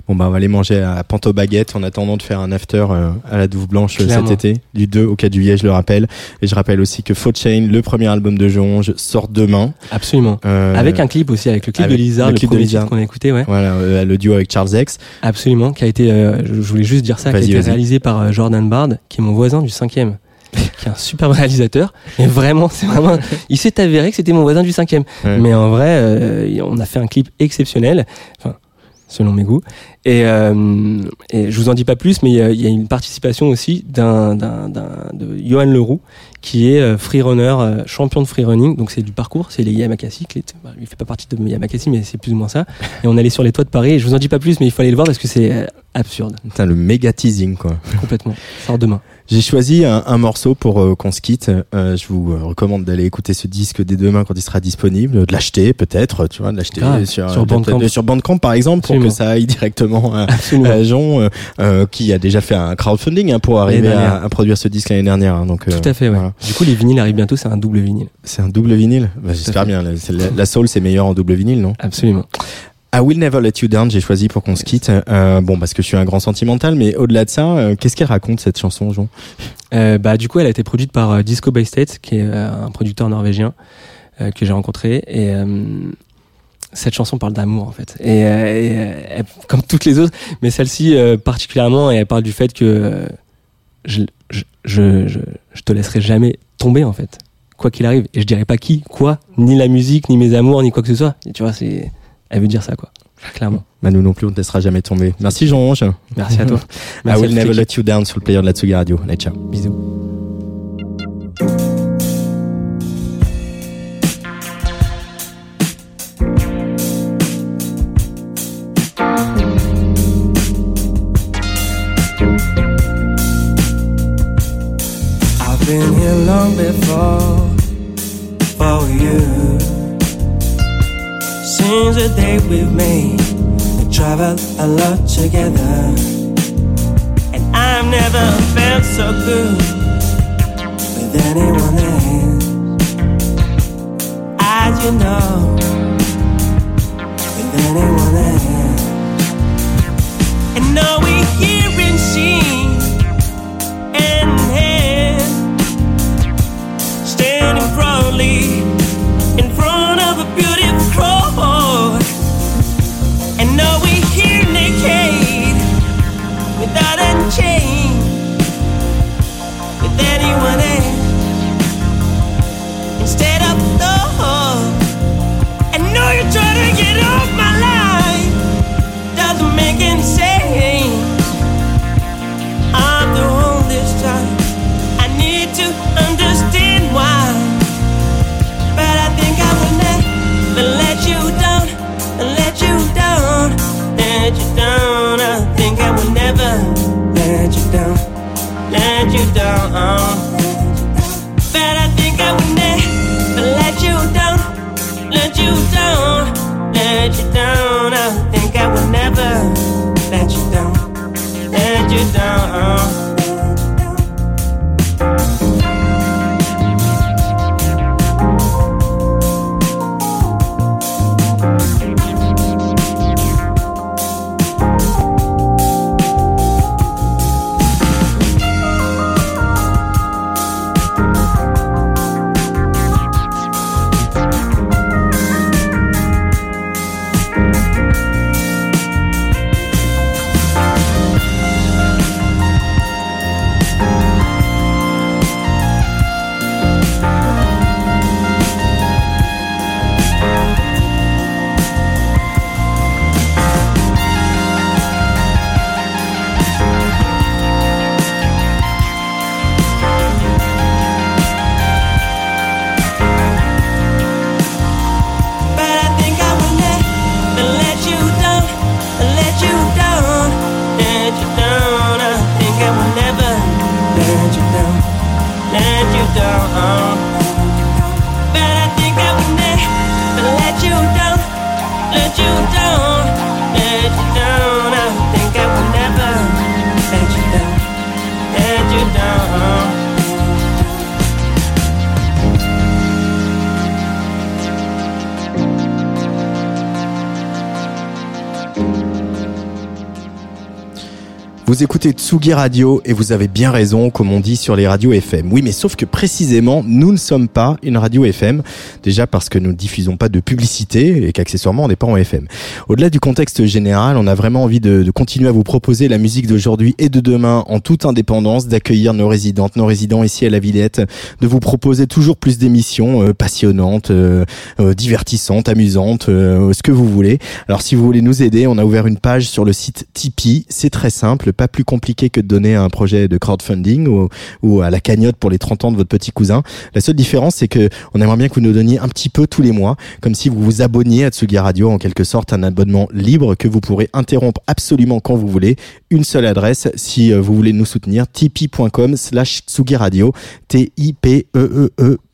Speaker 1: Bon bah on va aller manger à Panto Baguette en attendant de faire un after euh, à la Douve Blanche euh,
Speaker 2: Clairement.
Speaker 1: cet été, du 2 au 4 juillet, je le rappelle. Et je rappelle aussi que Faux Chain, le premier album de Jonge, sort demain.
Speaker 2: Absolument.
Speaker 1: Euh,
Speaker 2: Avec un clip aussi, avec le clip
Speaker 1: avec
Speaker 2: de Lizard,
Speaker 1: le
Speaker 2: le,
Speaker 1: clip de Lizard.
Speaker 2: qu'on a écouté, ouais.
Speaker 1: Voilà, euh, le duo avec Charles X.
Speaker 2: Absolument, qui a été, euh, je, voulais juste dire ça, qui a été réalisé par Jordan Bard, qui est mon voisin du cinquième, qui est un superbe réalisateur. Et vraiment, c'est vraiment, il s'est avéré que c'était mon voisin du cinquième.
Speaker 1: Ouais.
Speaker 2: Mais en vrai, euh, on a fait un clip exceptionnel, enfin, selon mes goûts. Et, euh, et je vous en dis pas plus, mais il y y a une participation aussi d'un, d'un, de Johan Leroux, qui est euh, freerunner, euh, champion de freerunning. Donc c'est du parcours, c'est les Yamakasi. est- bah, il fait pas partie de Yamakasi, mais c'est plus ou moins ça. Et on allait sur les toits de Paris. Et je vous en dis pas plus, mais il faut aller le voir parce que c'est euh, absurde,
Speaker 1: Putain, le méga teasing quoi.
Speaker 2: complètement. Sort demain.
Speaker 1: J'ai choisi un, un morceau pour euh, qu'on se quitte. Euh, je vous euh, recommande d'aller écouter ce disque dès demain quand il sera disponible, de l'acheter peut-être, tu vois, de l'acheter sur,
Speaker 2: Sur Bandcamp.
Speaker 1: sur Bandcamp par exemple pour que ça aille directement à, à Jean euh, euh, qui a déjà fait un crowdfunding hein, pour arriver à, produire ce disque l'année dernière. hein, donc euh,
Speaker 2: Tout à fait, ouais.
Speaker 1: voilà.
Speaker 2: Du coup, les vinyles arrivent bientôt, c'est un double vinyle.
Speaker 1: C'est un double vinyle. Bah, J'espère bien. La, la, la soul c'est meilleur en double vinyle, non?
Speaker 2: Absolument.
Speaker 1: I Will Never Let You Down, j'ai choisi pour qu'on se quitte. Euh, bon, parce que je suis un grand sentimental, mais au-delà de ça, euh, qu'est-ce qu'elle raconte cette chanson, Jean?
Speaker 2: Euh, bah, du coup, elle a été produite par Disco by State, qui est un producteur norvégien que j'ai rencontré. Et cette chanson parle d'amour, en fait. Et, et, elle- comme toutes les autres, mais celle-ci particulièrement, et elle parle du fait que je, je, je, je, je te laisserai jamais tomber, en fait. Quoi qu'il arrive. Et je dirais pas qui, quoi, ni la musique, ni mes amours, ni quoi que ce soit. Et tu vois, c'est, elle veut dire ça, quoi. Clairement.
Speaker 1: bah, Nous non plus, on ne te laissera jamais tomber. Merci Jean-Ange.
Speaker 2: Merci à toi. (laughs)
Speaker 1: I
Speaker 2: Merci
Speaker 1: Will
Speaker 2: à
Speaker 1: Never Let You Down sur le player de la Tsugi Radio. Allez, ciao.
Speaker 2: Bisous.
Speaker 5: I've been here long before for you. Since the day we've made, we traveled a lot together. And I've never felt so good with anyone else. As you know, with anyone else. And now we
Speaker 1: Vous écoutez Tsugi Radio et vous avez bien raison, comme on dit sur les radios FM. Oui, mais sauf que précisément, nous ne sommes pas une radio FM. Déjà parce que nous ne diffusons pas de publicité et qu'accessoirement, on n'est pas en FM. Au-delà du contexte général, on a vraiment envie de, de continuer à vous proposer la musique d'aujourd'hui et de demain en toute indépendance, d'accueillir nos résidentes, nos résidents ici à la Villette, de vous proposer toujours plus d'émissions euh, passionnantes, euh, euh, divertissantes, amusantes, euh, ce que vous voulez. Alors si vous voulez nous aider, on a ouvert une page sur le site Tipeee. C'est très simple, pas plus compliqué que de donner un projet de crowdfunding ou, à la cagnotte pour les 30 ans de votre petit cousin. La seule différence, c'est que on aimerait bien que vous nous donniez un petit peu tous les mois, comme si vous vous abonniez à Tsugi Radio, en quelque sorte un abonnement libre que vous pourrez interrompre absolument quand vous voulez. Une seule adresse, si euh, vous voulez nous soutenir, tipeee.com slash Tsugi Radio,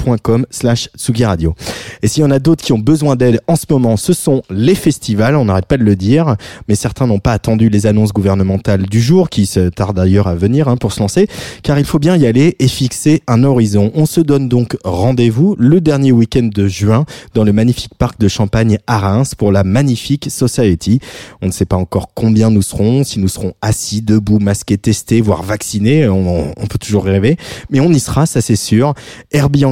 Speaker 1: T-I-P-E-E-E.com slash Radio. Et s'il y en a d'autres qui ont besoin d'aide en ce moment, ce sont les festivals, on n'arrête pas de le dire, mais certains n'ont pas attendu les annonces gouvernementales du jour, qui se tardent d'ailleurs à venir hein, pour se lancer, car il faut bien y aller et fixer un horizon. On se donne donc rendez-vous le dernier week-end de juin dans le magnifique parc de Champagne à Reims pour la magnifique Society. On ne sait pas encore combien nous serons, si nous serons assis, debout, masqués, testés, voire vaccinés, on, peut toujours rêver, mais on y sera, ça c'est sûr. Herbie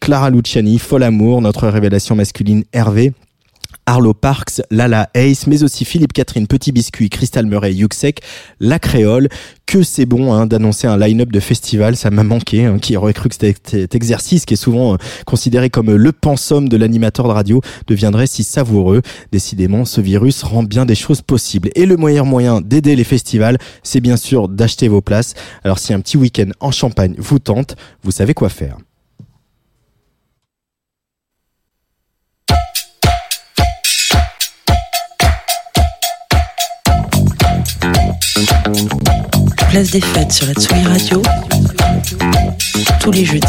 Speaker 1: Clara Luciani, Fol Amour, notre révélation masculine Hervé, Arlo Parks, Lala Ace, mais aussi Philippe Catherine, Petit Biscuit, Crystal Murray, Yuxek, La Créole. Que c'est bon hein, d'annoncer un line-up de festival, ça m'a manqué. Hein, qui aurait cru que cet, cet exercice, qui est souvent euh, considéré comme le pensum de l'animateur de radio, deviendrait si savoureux. Décidément, ce virus rend bien des choses possibles. Et le meilleur moyen d'aider les festivals, c'est bien sûr d'acheter vos places. Alors si un petit week-end en Champagne vous tente, vous savez quoi faire.
Speaker 6: Place des fêtes sur la Tsugi Radio. Tous les jeudis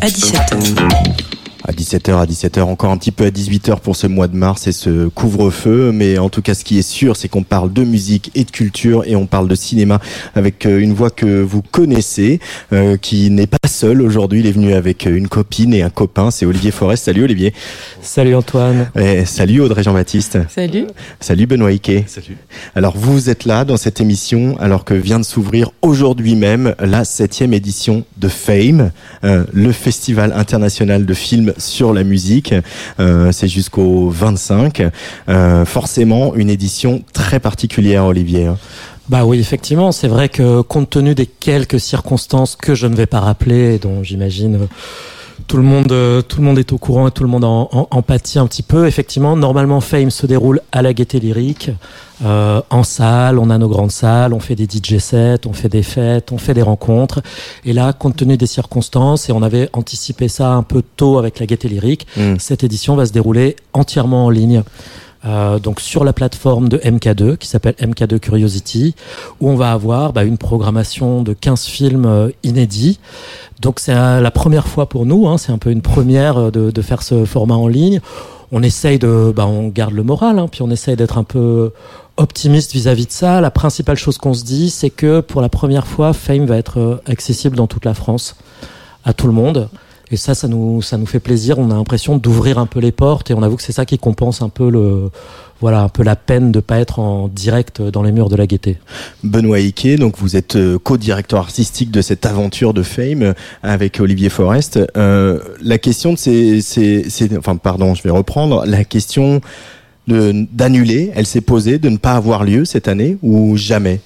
Speaker 6: à 17h.
Speaker 1: À 17h, à 17h, encore un petit peu à 18h pour ce mois de mars et ce couvre-feu. Mais en tout cas, ce qui est sûr, c'est qu'on parle de musique et de culture et on parle de cinéma avec euh, une voix que vous connaissez, euh, qui n'est pas seule aujourd'hui. Il est venu avec euh, une copine et un copain. C'est Olivier Forest. Salut Olivier.
Speaker 2: Salut Antoine.
Speaker 1: Et salut Audrey Jean-Baptiste.
Speaker 7: Salut.
Speaker 1: Salut Benoît Ike. Salut. Alors vous êtes là dans cette émission alors que vient de s'ouvrir aujourd'hui même la septième édition de Fame, euh, le festival international de films sur la musique. Euh, C'est jusqu'au 25. Euh, forcément une édition très particulière Olivier. hein.
Speaker 7: Bah oui, effectivement, c'est vrai que compte tenu des quelques circonstances que je ne vais pas rappeler, dont j'imagine tout le monde, euh, tout le monde est au courant et tout le monde en, en, en pâtit un petit peu. Effectivement, normalement, Fame se déroule à la Gaieté Lyrique, euh, en salle. On a nos grandes salles, on fait des DJ sets, on fait des fêtes, on fait des rencontres. Et là, compte tenu des circonstances, et on avait anticipé ça un peu tôt avec la Gaieté Lyrique,
Speaker 1: Mm.
Speaker 7: cette édition va se dérouler entièrement en ligne. Euh, donc sur la plateforme de MK2 qui s'appelle MK2 Curiosity où on va avoir bah, une programmation de 15 films euh, inédits. Donc c'est euh, la première fois pour nous hein, c'est un peu une première de, de faire ce format en ligne. On essaye de bah, on garde le moral hein, puis on essaye d'être un peu optimiste vis-à-vis de ça. La principale chose qu'on se dit c'est que pour la première fois Fame va être accessible dans toute la France à tout le monde et ça, ça nous, ça nous fait plaisir. On a l'impression d'ouvrir un peu les portes et on avoue que c'est ça qui compense un peu le, voilà, un peu la peine de pas être en direct dans les murs de la gaieté.
Speaker 1: Benoît Ike, donc vous êtes euh, co-directeur artistique de cette aventure de Fame euh, avec Olivier Forest. Euh, la question de ces, ces, ces- enfin pardon, je vais reprendre la question d'annuler. Elle s'est posée de ne pas avoir lieu cette année ou jamais?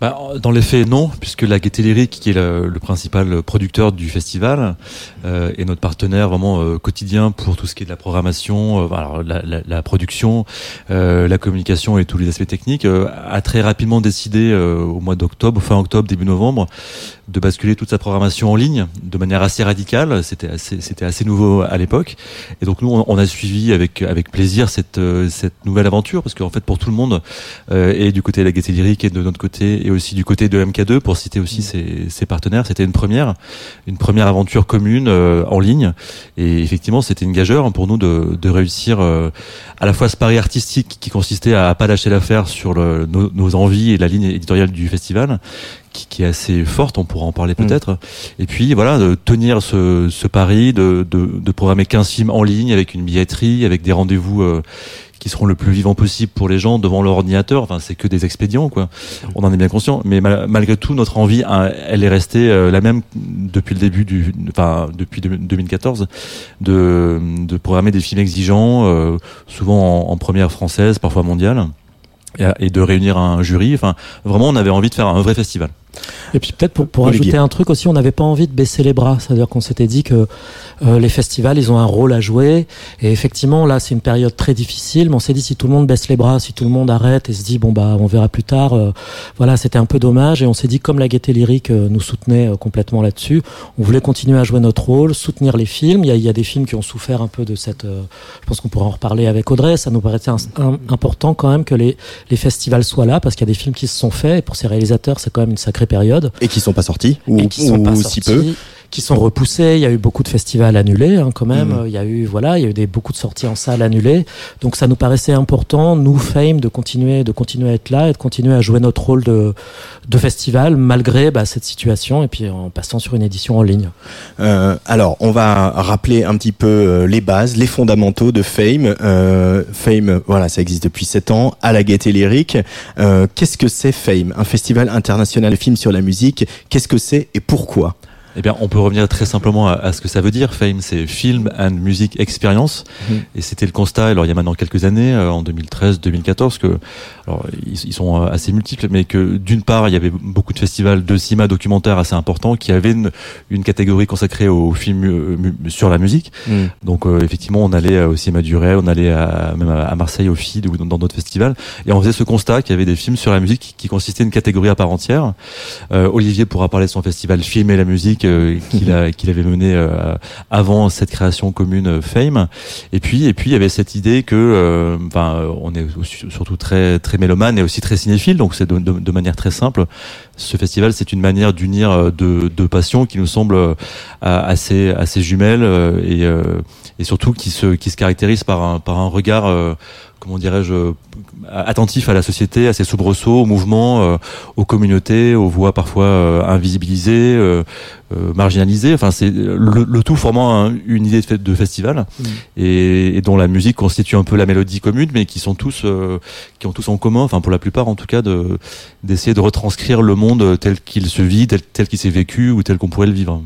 Speaker 8: Bah, dans les faits, non, puisque la Gaieté Lyrique, qui est le, le principal producteur du festival, euh, est notre partenaire vraiment euh, quotidien pour tout ce qui est de la programmation, euh, alors, la, la- la production, euh, la communication et tous les aspects techniques, euh, a très rapidement décidé euh, au mois d'octobre, fin octobre, début novembre, de basculer toute sa programmation en ligne de manière assez radicale. C'était assez, c'était assez nouveau à l'époque. Et donc nous, on, on a suivi avec avec plaisir cette cette nouvelle aventure parce qu'en fait pour tout le monde et du côté de la Gaieté Lyrique et de notre côté et aussi du côté de MK2 pour citer aussi ses, ses partenaires, c'était une première, une première aventure commune euh, en ligne. Et effectivement, c'était une gageure pour nous de, de réussir euh, à la fois ce pari artistique qui consistait à pas lâcher l'affaire sur le, nos, nos envies et la ligne éditoriale du festival, qui, qui est assez forte, on pourra en parler peut-être. Et puis voilà, de tenir ce, ce pari, de, de, de programmer 15 films en ligne avec une billetterie, avec des rendez-vous euh, qui seront le plus vivants possible pour les gens devant leur ordinateur. Enfin, c'est que des expédients, quoi. On en est bien conscient. Mais mal- malgré tout, notre envie, hein, elle est restée euh, la même depuis le début du, enfin, depuis deux- 2014, de, de programmer des films exigeants, euh, souvent en, en première française, parfois mondiale. Et, de réunir un jury. Enfin, vraiment, on avait envie de faire un vrai festival.
Speaker 7: Et puis peut-être pour, pour ajouter un truc aussi, on n'avait pas envie de baisser les bras. C'est-à-dire qu'on s'était dit que euh, les festivals, ils ont un rôle à jouer. Et effectivement, là, c'est une période très difficile. Mais on s'est dit si tout le monde baisse les bras, si tout le monde arrête et se dit bon bah on verra plus tard. euh, voilà, c'était un peu dommage. Et on s'est dit comme la Gaieté Lyrique euh, nous soutenait euh, complètement là-dessus, on voulait continuer à jouer notre rôle, soutenir les films. Il y a, y a des films qui ont souffert un peu de cette. euh, je pense qu'on pourra en reparler avec Audrey. Ça nous paraissait un- un- important quand même que les les festivals soient là parce qu'il y a des films qui se sont faits. Et pour ces réalisateurs, c'est quand même une sacrée période
Speaker 1: Et qui sont pas sortis ou,
Speaker 7: et qui sont
Speaker 1: ou
Speaker 7: pas
Speaker 1: si peu.
Speaker 7: Qui sont repoussés. Il y a eu beaucoup de festivals annulés hein, quand même.
Speaker 1: Mhm.
Speaker 7: Il y a eu voilà, il y a eu des beaucoup de sorties en salle annulées. Donc ça nous paraissait important, nous Fame, de continuer, de continuer à être là et de continuer à jouer notre rôle de de festival malgré bah, cette situation et puis en passant sur une édition en ligne.
Speaker 1: Euh, alors, on va rappeler un petit peu euh, les bases, les fondamentaux de Fame. Euh, Fame, voilà, ça existe depuis 7 ans, à la Gaieté Lyrique. Euh, Qu'est-ce que c'est Fame? Un festival international de films sur la musique. Qu'est-ce que c'est et pourquoi?
Speaker 8: Eh bien, on peut revenir très simplement à, à ce que ça veut dire. Fame, c'est Film and Music Experience.
Speaker 1: Mhm.
Speaker 8: Et c'était le constat, alors il y a maintenant quelques années, euh, en 2013-2014, que alors, ils, ils sont euh, assez multiples, mais que d'une part, il y avait beaucoup de festivals de cinéma documentaire assez importants qui avaient une, une catégorie consacrée aux films euh, sur la musique.
Speaker 1: Mm.
Speaker 8: Donc euh, effectivement, on allait au cinéma du Ré, on allait à, même à Marseille au FID ou dans dans d'autres festivals, et on faisait ce constat qu'il y avait des films sur la musique qui, qui consistaient une catégorie à part entière. Euh, Olivier pourra parler de son festival Film et la musique euh, (laughs) qu'il a- qu'il avait mené euh, avant cette création commune euh, Fame. Et puis et puis il y avait cette idée que, enfin, on est aussi- surtout très très mélomane et aussi très cinéphile, donc c'est de, de, de manière très simple. Ce festival, c'est une manière d'unir deux, deux passions qui nous semblent assez assez jumelles et et surtout qui se qui se caractérisent par un par un regard comment dirais-je euh, attentif à la société, à ses soubresauts, aux mouvements, euh, aux communautés, aux voix parfois euh, invisibilisées, euh, euh, marginalisées. Enfin, c'est le, le tout formant un- une idée de, de festival et, et dont la musique constitue un peu la mélodie commune, mais qui sont tous euh, qui ont tous en commun, enfin pour la plupart en tout cas, de d'essayer de retranscrire le monde tel qu'il se vit, tel, tel qu'il s'est vécu ou tel qu'on pourrait le vivre.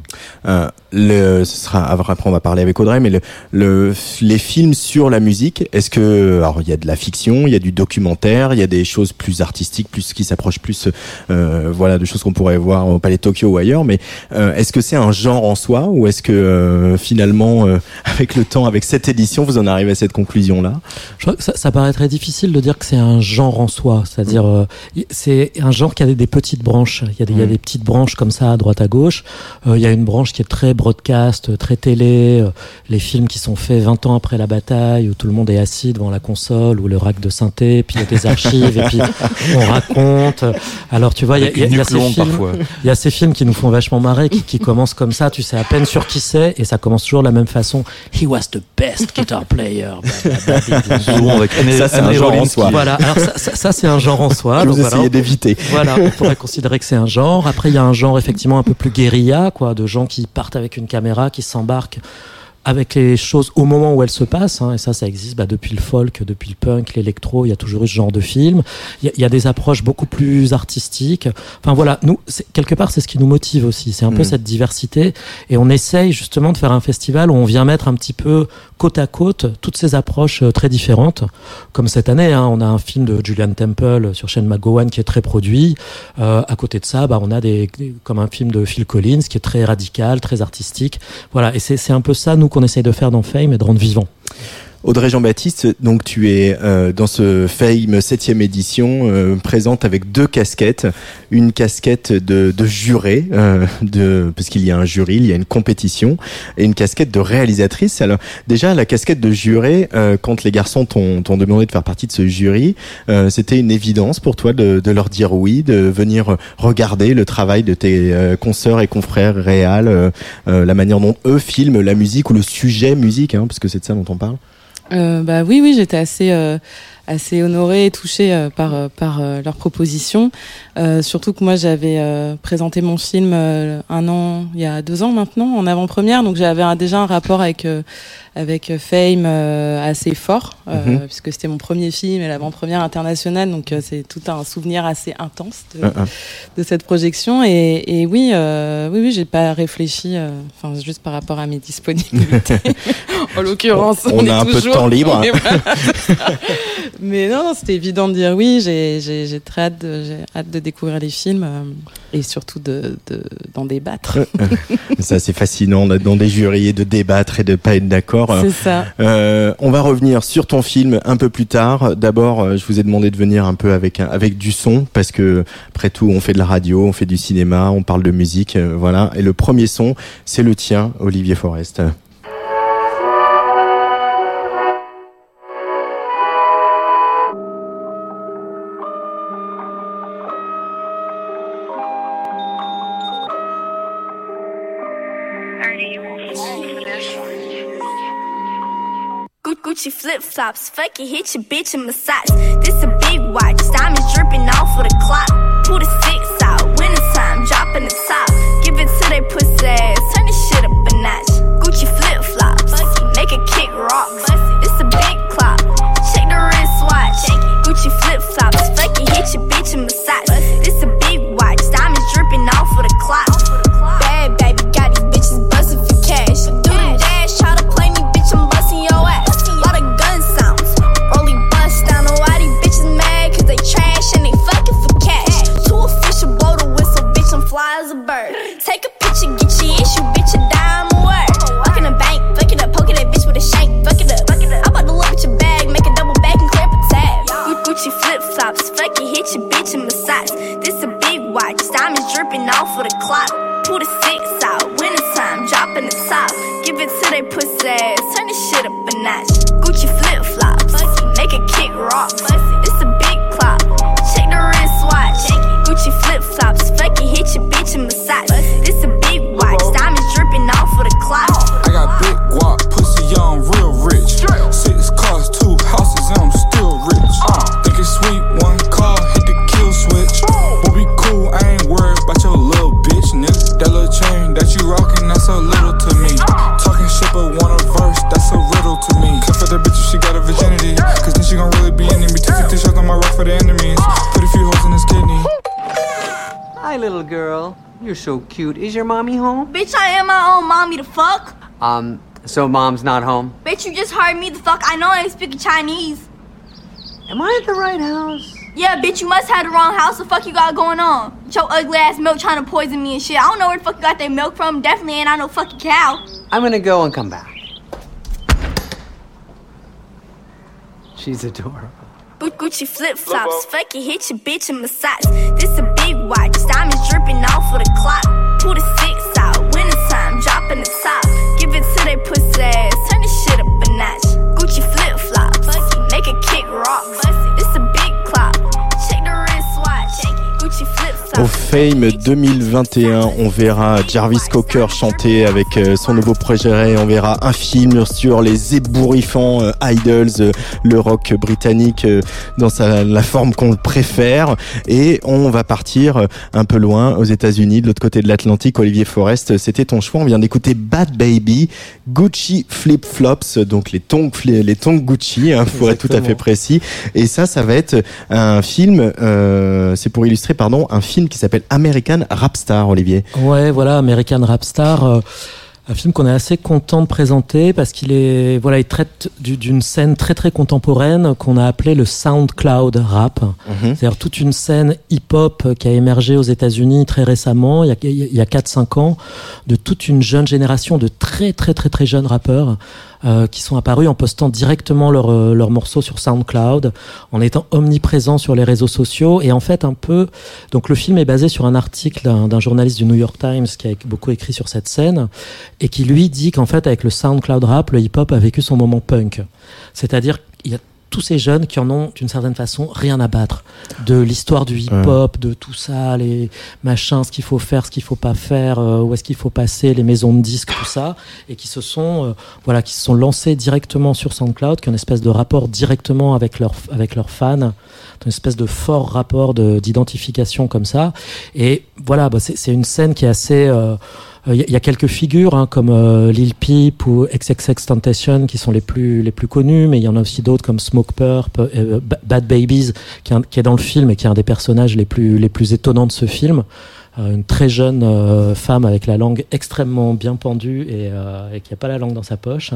Speaker 1: Euh, le, ce sera après on va parler avec Audrey, mais le, le, les films sur la musique, est-ce que alors il y a de la fiction, il y a du documentaire, il y a des choses plus artistiques, plus qui s'approchent plus, euh, voilà, de choses qu'on pourrait voir au Palais de Tokyo ou ailleurs. Mais euh, est-ce que c'est un genre en soi ou est-ce que euh, finalement, euh, (laughs) avec le temps, avec cette édition, vous en arrivez à cette conclusion là
Speaker 7: Je crois que ça, ça paraît très difficile de dire que c'est un genre en soi. C'est-à-dire, euh, y- c'est un genre qui a des, des petites branches. Il y, a des, il y a
Speaker 1: Mm.
Speaker 7: des petites branches comme ça à droite à gauche. Euh, il y a une branche qui est très broadcast, très télé. euh, les films qui sont faits 20 ans après la bataille, où tout le monde est assis devant la console ou le rack de synthé, puis il y a des (laughs) archives et puis on raconte. Alors tu vois, il y a, y y ces films,
Speaker 8: parfois.
Speaker 7: il y a ces films qui nous font vachement marrer, qui, qui commencent comme ça. Tu sais à peine sur qui c'est et ça commence toujours de la même façon. He was the best guitar player.
Speaker 1: Ça, c'est un genre en soi.
Speaker 7: Voilà, alors ça, ça, ça, c'est un genre en soi. Donc
Speaker 1: vous
Speaker 7: voilà,
Speaker 1: essayez d'éviter.
Speaker 7: voilà, on (laughs) pourrait considérer que c'est un genre. Après, il y a un genre effectivement un peu plus guérilla, quoi, de gens qui partent avec une caméra, qui s'embarquent avec les choses au moment où elles se passent. hein, et ça, ça existe bah, depuis le folk, depuis le punk, l'électro. Il y a toujours eu ce genre de film. Il y a, il y a des approches beaucoup plus artistiques. Enfin voilà, nous, quelque part, c'est ce qui nous motive aussi. C'est un peu
Speaker 1: Mm.
Speaker 7: cette diversité. Et on essaye justement de faire un festival où on vient mettre un petit peu côte à côte toutes ces approches euh, très différentes. Comme cette année, hein, on a un film de Julian Temple sur chaîne McGowan qui est très produit. Euh, à côté de ça, bah, on a des, comme un film de Phil Collins qui est très radical, très artistique. Voilà, et c'est un peu ça, nous, qu'on essaye de faire dans Fame et de rendre vivant.
Speaker 1: Audrey Jean-Baptiste, donc tu es euh, dans ce Fame 7 édition euh, présente avec deux casquettes, une casquette de, de juré, euh, de, parce qu'il y a un jury, il y a une compétition, et une casquette de réalisatrice. Alors déjà la casquette de juré, euh, quand les garçons t'ont demandé de faire partie de ce jury, euh, c'était une évidence pour toi de, de leur dire oui, de venir regarder le travail de tes euh, consoeurs et confrères réels, la manière dont eux filment la musique ou le sujet musique, hein, parce que c'est de ça dont on parle.
Speaker 9: Euh, bah oui, oui, j'étais assez, euh, assez honorée et touchée euh, par euh, par euh, leur proposition. Euh, surtout que moi j'avais euh, présenté mon film euh, un an, il y a deux ans maintenant, en avant-première, donc j'avais déjà un rapport avec euh, avec Fame euh, assez fort, euh,
Speaker 1: Mhm.
Speaker 9: puisque c'était mon premier film et l'avant-première internationale, donc euh, c'est tout un souvenir assez intense de,
Speaker 1: Ah, ah.
Speaker 9: de cette projection. Et, et oui, euh, oui, oui, j'ai pas réfléchi, euh, enfin juste par rapport à mes disponibilités. (laughs) en l'occurrence,
Speaker 1: On a un peu de temps libre. (laughs)
Speaker 9: Voilà. Mais non, non, c'était évident de dire oui. J'ai, j'ai, j'ai très hâte de, hâte de découvrir les films euh, et surtout de, de, d'en débattre. (laughs)
Speaker 1: Ça, c'est fascinant d'être dans des jurys et de débattre et de pas être d'accord.
Speaker 9: C'est ça.
Speaker 1: Euh, on va revenir sur ton film un peu plus tard. D'abord, euh, je vous ai demandé de venir un peu avec avec du son parce que après tout, on fait de la radio, on fait du cinéma, on parle de musique, euh, voilà. Et le premier son, c'est le tien, Olivier Forest.
Speaker 10: Gu- Gucci flip flops, fuck it, hit your bitch in massage. This a big watch, diamonds dripping off of the clock. Pull the six out, winter time, dropping the top. Give it to they pussy ass, turn this shit up a notch. Gucci flip flops, make a kick rocks.
Speaker 11: You're so cute. Is your mommy home?
Speaker 10: Bitch, I am my own mommy, the fuck?
Speaker 11: Um, so mom's not home?
Speaker 10: Bitch, you just heard me, the fuck? I know I ain't speaking Chinese.
Speaker 11: Am I at the right house?
Speaker 10: Yeah, bitch, you must have the wrong house. The fuck you got going on? With your ugly ass milk trying to poison me and shit. I don't know where the fuck you got that milk from. Definitely ain't I no fucking cow.
Speaker 11: I'm gonna go and come back. She's adorable.
Speaker 10: Gu- Gucci flip flops, fuck it, hit your bitch in massage. This a big watch, diamonds dripping off of the clock. Pull the six out, winter time, dropping the top.
Speaker 1: Fame 2021, on verra Jarvis Cocker chanter avec euh, son nouveau projet. On verra un film sur les ébouriffants euh, idols, euh, le rock britannique dans sa, la forme qu'on préfère. Et on va partir un peu loin aux États-Unis, de l'autre côté de l'Atlantique. Olivier Forest, c'était ton choix. On vient d'écouter Bad Baby, Gucci Flip Flops, donc les tongs, les tongs Gucci, hein, pour être tout à fait précis. Et ça, ça va être un film. euh, c'est pour illustrer, pardon, un film qui s'appelle American Rapstar, Olivier.
Speaker 7: Ouais, voilà, American Rapstar. euh, un film qu'on est assez content de présenter parce qu'il est, voilà, il traite du- d'une scène très très contemporaine qu'on a appelée le SoundCloud rap. C'est-à-dire toute une scène hip-hop qui a émergé aux États-Unis très récemment, il y a, il y a 4-5 ans, de toute une jeune génération de très très très très jeunes rappeurs euh, qui sont apparus en postant directement leurs euh, leurs morceaux sur SoundCloud, en étant omniprésents sur les réseaux sociaux et en fait un peu. Donc le film est basé sur un article d'un d'un journaliste du New York Times qui a beaucoup écrit sur cette scène et qui lui dit qu'en fait avec le SoundCloud rap, le hip-hop a vécu son moment punk. C'est-à-dire il y a tous ces jeunes qui en ont d'une certaine façon rien à battre. De l'histoire du hip-hop, de tout ça, les machins, ce qu'il faut faire, ce qu'il faut pas faire, euh, où est-ce qu'il faut passer, les maisons de disques, tout ça, et qui se sont, euh, voilà, qui se sont lancés directement sur SoundCloud, qui ont une espèce de rapport directement avec leurs avec leurs fans, une espèce de fort rapport de- d'identification comme ça. Et voilà, bah, c'est c'est une scène qui est assez euh, il y, a- y a quelques figures hein, comme euh, Lil Peep ou XXX Tentation qui sont les plus les plus connus, mais il y en a aussi d'autres comme Smoke Purp, euh, Ba- Bad Babies qui est dans le film et qui est un des personnages les plus les plus étonnants de ce film. Euh, une très jeune euh, femme avec la langue extrêmement bien pendue et, euh, et qui a pas la langue dans sa poche.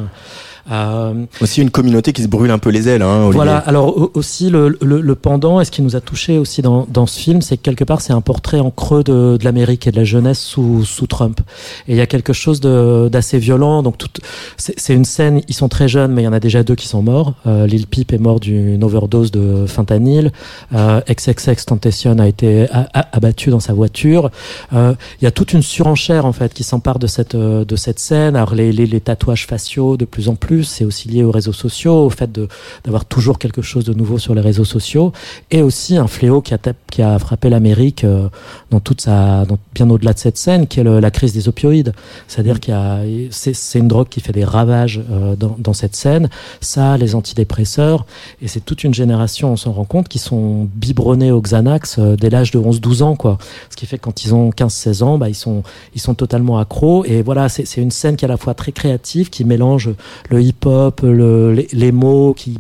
Speaker 7: Euh,
Speaker 1: Aussi une communauté qui se brûle un peu les ailes. Hein,
Speaker 7: voilà, alors au- aussi le, le, le pendant, et ce qui nous a touché aussi dans, dans ce film, c'est que quelque part c'est un portrait en creux de, de l'Amérique et de la jeunesse sous, sous Trump. Et il y a quelque chose d'assez violent. Donc c'est c'est une scène, ils sont très jeunes, mais il y en a déjà deux qui sont morts. Euh, Lil Peep est mort d'une overdose de fentanyl. Euh, XXX Tentation a été a- a- abattu dans sa voiture. Euh, Il y a toute une surenchère en fait qui s'empare de cette euh, de cette scène. Alors les, les, les tatouages faciaux de plus en plus, c'est aussi lié aux réseaux sociaux, au fait d'avoir toujours quelque chose de nouveau sur les réseaux sociaux, et aussi un fléau qui a qui a frappé l'Amérique euh, dans toute sa dans, bien au-delà de cette scène, qui est la crise des opioïdes. C'est-à-dire qu'il y a c'est une drogue qui fait des ravages dans dans cette scène. Ça, les antidépresseurs, et c'est toute une génération, on s'en rend compte, qui sont biberonnés au Xanax dès l'âge de 11-12 ans, quoi. Ce qui fait que quand ils ont 15-16 ans, bah, ils sont, ils sont totalement accros. Et voilà, c'est une scène qui est à la fois très créative, qui mélange le hip-hop, le, les, les mots, qui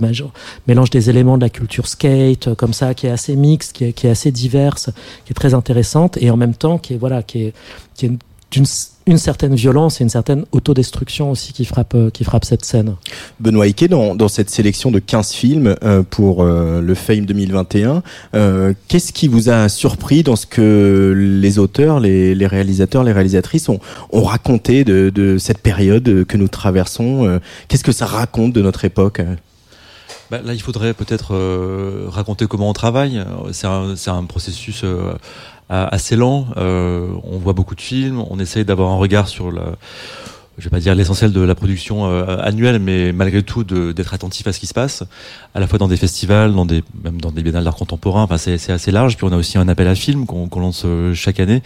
Speaker 7: mélange des éléments de la culture skate, euh, comme ça, qui est assez mixte, qui est, qui est assez diverse, qui est très intéressante, et en même temps, qui est, voilà, qui est, qui est d'une une certaine violence et une certaine autodestruction aussi qui frappe, euh, qui frappe cette scène.
Speaker 1: Benoît Ike, dans, dans cette sélection de 15 films euh, pour euh, le Fame 2021, euh, qu'est-ce qui vous a surpris dans ce que les auteurs, les, les réalisateurs, les réalisatrices ont, ont raconté de, de cette période que nous traversons euh, Qu'est-ce que ça raconte de notre époque?
Speaker 8: Bah, là, il faudrait peut-être euh, raconter comment on travaille. C'est un, c'est un processus euh, assez lent. Euh, on voit beaucoup de films. On essaye d'avoir un regard sur la, je vais pas dire l'essentiel de la production euh, annuelle, mais malgré tout d'être attentif à ce qui se passe, à la fois dans des festivals, dans des même dans des biennales d'art contemporain. Enfin, c'est assez large. Puis on a aussi un appel à films qu'on qu'on lance euh, chaque année.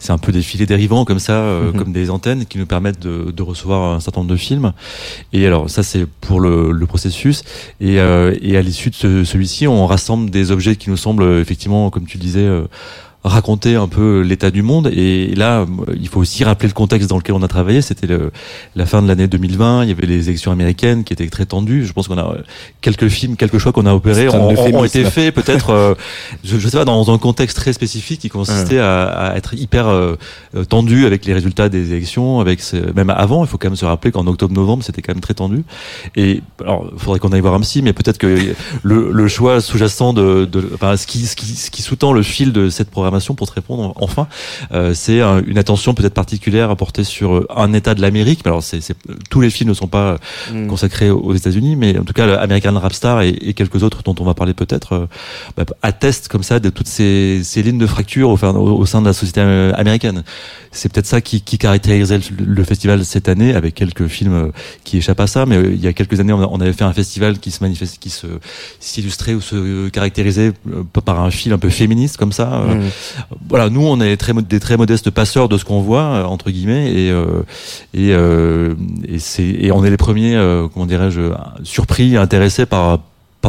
Speaker 8: C'est un peu des filets dérivants comme ça, euh,
Speaker 1: Mhm.
Speaker 8: comme des antennes qui nous permettent de, de recevoir un certain nombre de films. Et alors ça c'est pour le, le processus. Et, euh, et à l'issue de ce- celui-ci, on rassemble des objets qui nous semblent effectivement, comme tu disais, euh, raconter un peu l'état du monde. Et là, il faut aussi rappeler le contexte dans lequel on a travaillé. C'était la fin de l'année 2020. Il y avait les élections américaines qui étaient très tendues. Je pense qu'on a quelques films, quelques choix qu'on a opérés ont, été faits peut-être, euh, je, je sais pas, dans un contexte très spécifique qui consistait à, à être hyper euh, euh, tendu avec les résultats des élections, avec ce- même avant. Il faut quand même se rappeler qu'en octobre-novembre, c'était quand même très tendu. Et alors, il faudrait qu'on aille voir un psy, mais peut-être que le, le choix sous-jacent de, de enfin, ce qui, ce qui, ce qui sous-tend le fil de cette programmation, pour te répondre enfin, euh, c'est un- une attention peut-être particulière à porter sur euh, un État de l'Amérique. Mais Alors, c'est, c'est- tous les films ne sont pas
Speaker 1: Mm.
Speaker 8: consacrés aux États-Unis, mais en tout cas, American Rapstar et, et quelques autres dont on va parler peut-être euh, bah, attestent comme ça de toutes ces, ces lignes de fracture au, sein- au, au sein de la société euh, américaine. C'est peut-être ça qui, qui caractérisait le, le festival cette année, avec quelques films qui échappent à ça. Mais euh, il y a quelques années, on, on avait fait un festival qui se manifeste, qui se s'illustrait ou se caractérisait par un fil un peu féministe comme ça.
Speaker 1: Mm.
Speaker 8: Voilà, nous, on est des très modestes passeurs de ce qu'on voit euh, entre guillemets, et euh, et, euh, et on est les premiers, comment dirais-je, surpris, intéressés par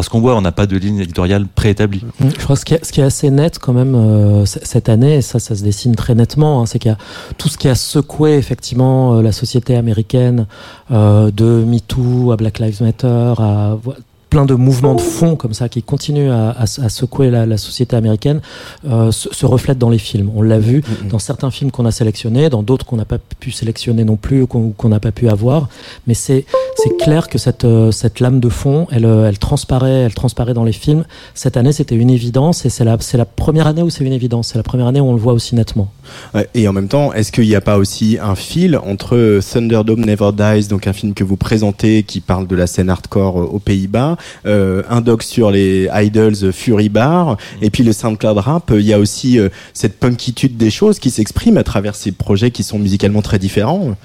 Speaker 8: ce qu'on voit. On n'a pas de ligne éditoriale préétablie.
Speaker 7: Mm. Je crois que ce qui est, assez net quand même cette année, et ça, ça se dessine très nettement, hein, c'est qu'il y a tout ce qui a secoué effectivement la société américaine, de MeToo à Black Lives Matter, à plein de mouvements de fond comme ça qui continuent à, à, à secouer la, la société américaine euh, se, se reflètent dans les films. On l'a vu dans certains films qu'on a sélectionnés, dans d'autres qu'on n'a pas pu sélectionner non plus ou qu'on n'a pas pu avoir. Mais c'est clair que cette euh, cette lame de fond, elle euh, elle transparaît, elle transparaît dans les films. Cette année, c'était une évidence et c'est la la première année où c'est une évidence. C'est la première année où on le voit aussi nettement.
Speaker 1: Et en même temps, est-ce qu'il n'y a pas aussi un fil entre Thunderdome Never Dies, donc un film que vous présentez qui parle de la scène hardcore aux Pays-Bas, un doc sur les idols euh, Fury Bar, et puis le SoundCloud Rap, euh, il y a aussi euh, cette punkitude des choses qui s'exprime à travers ces projets qui sont musicalement très différents.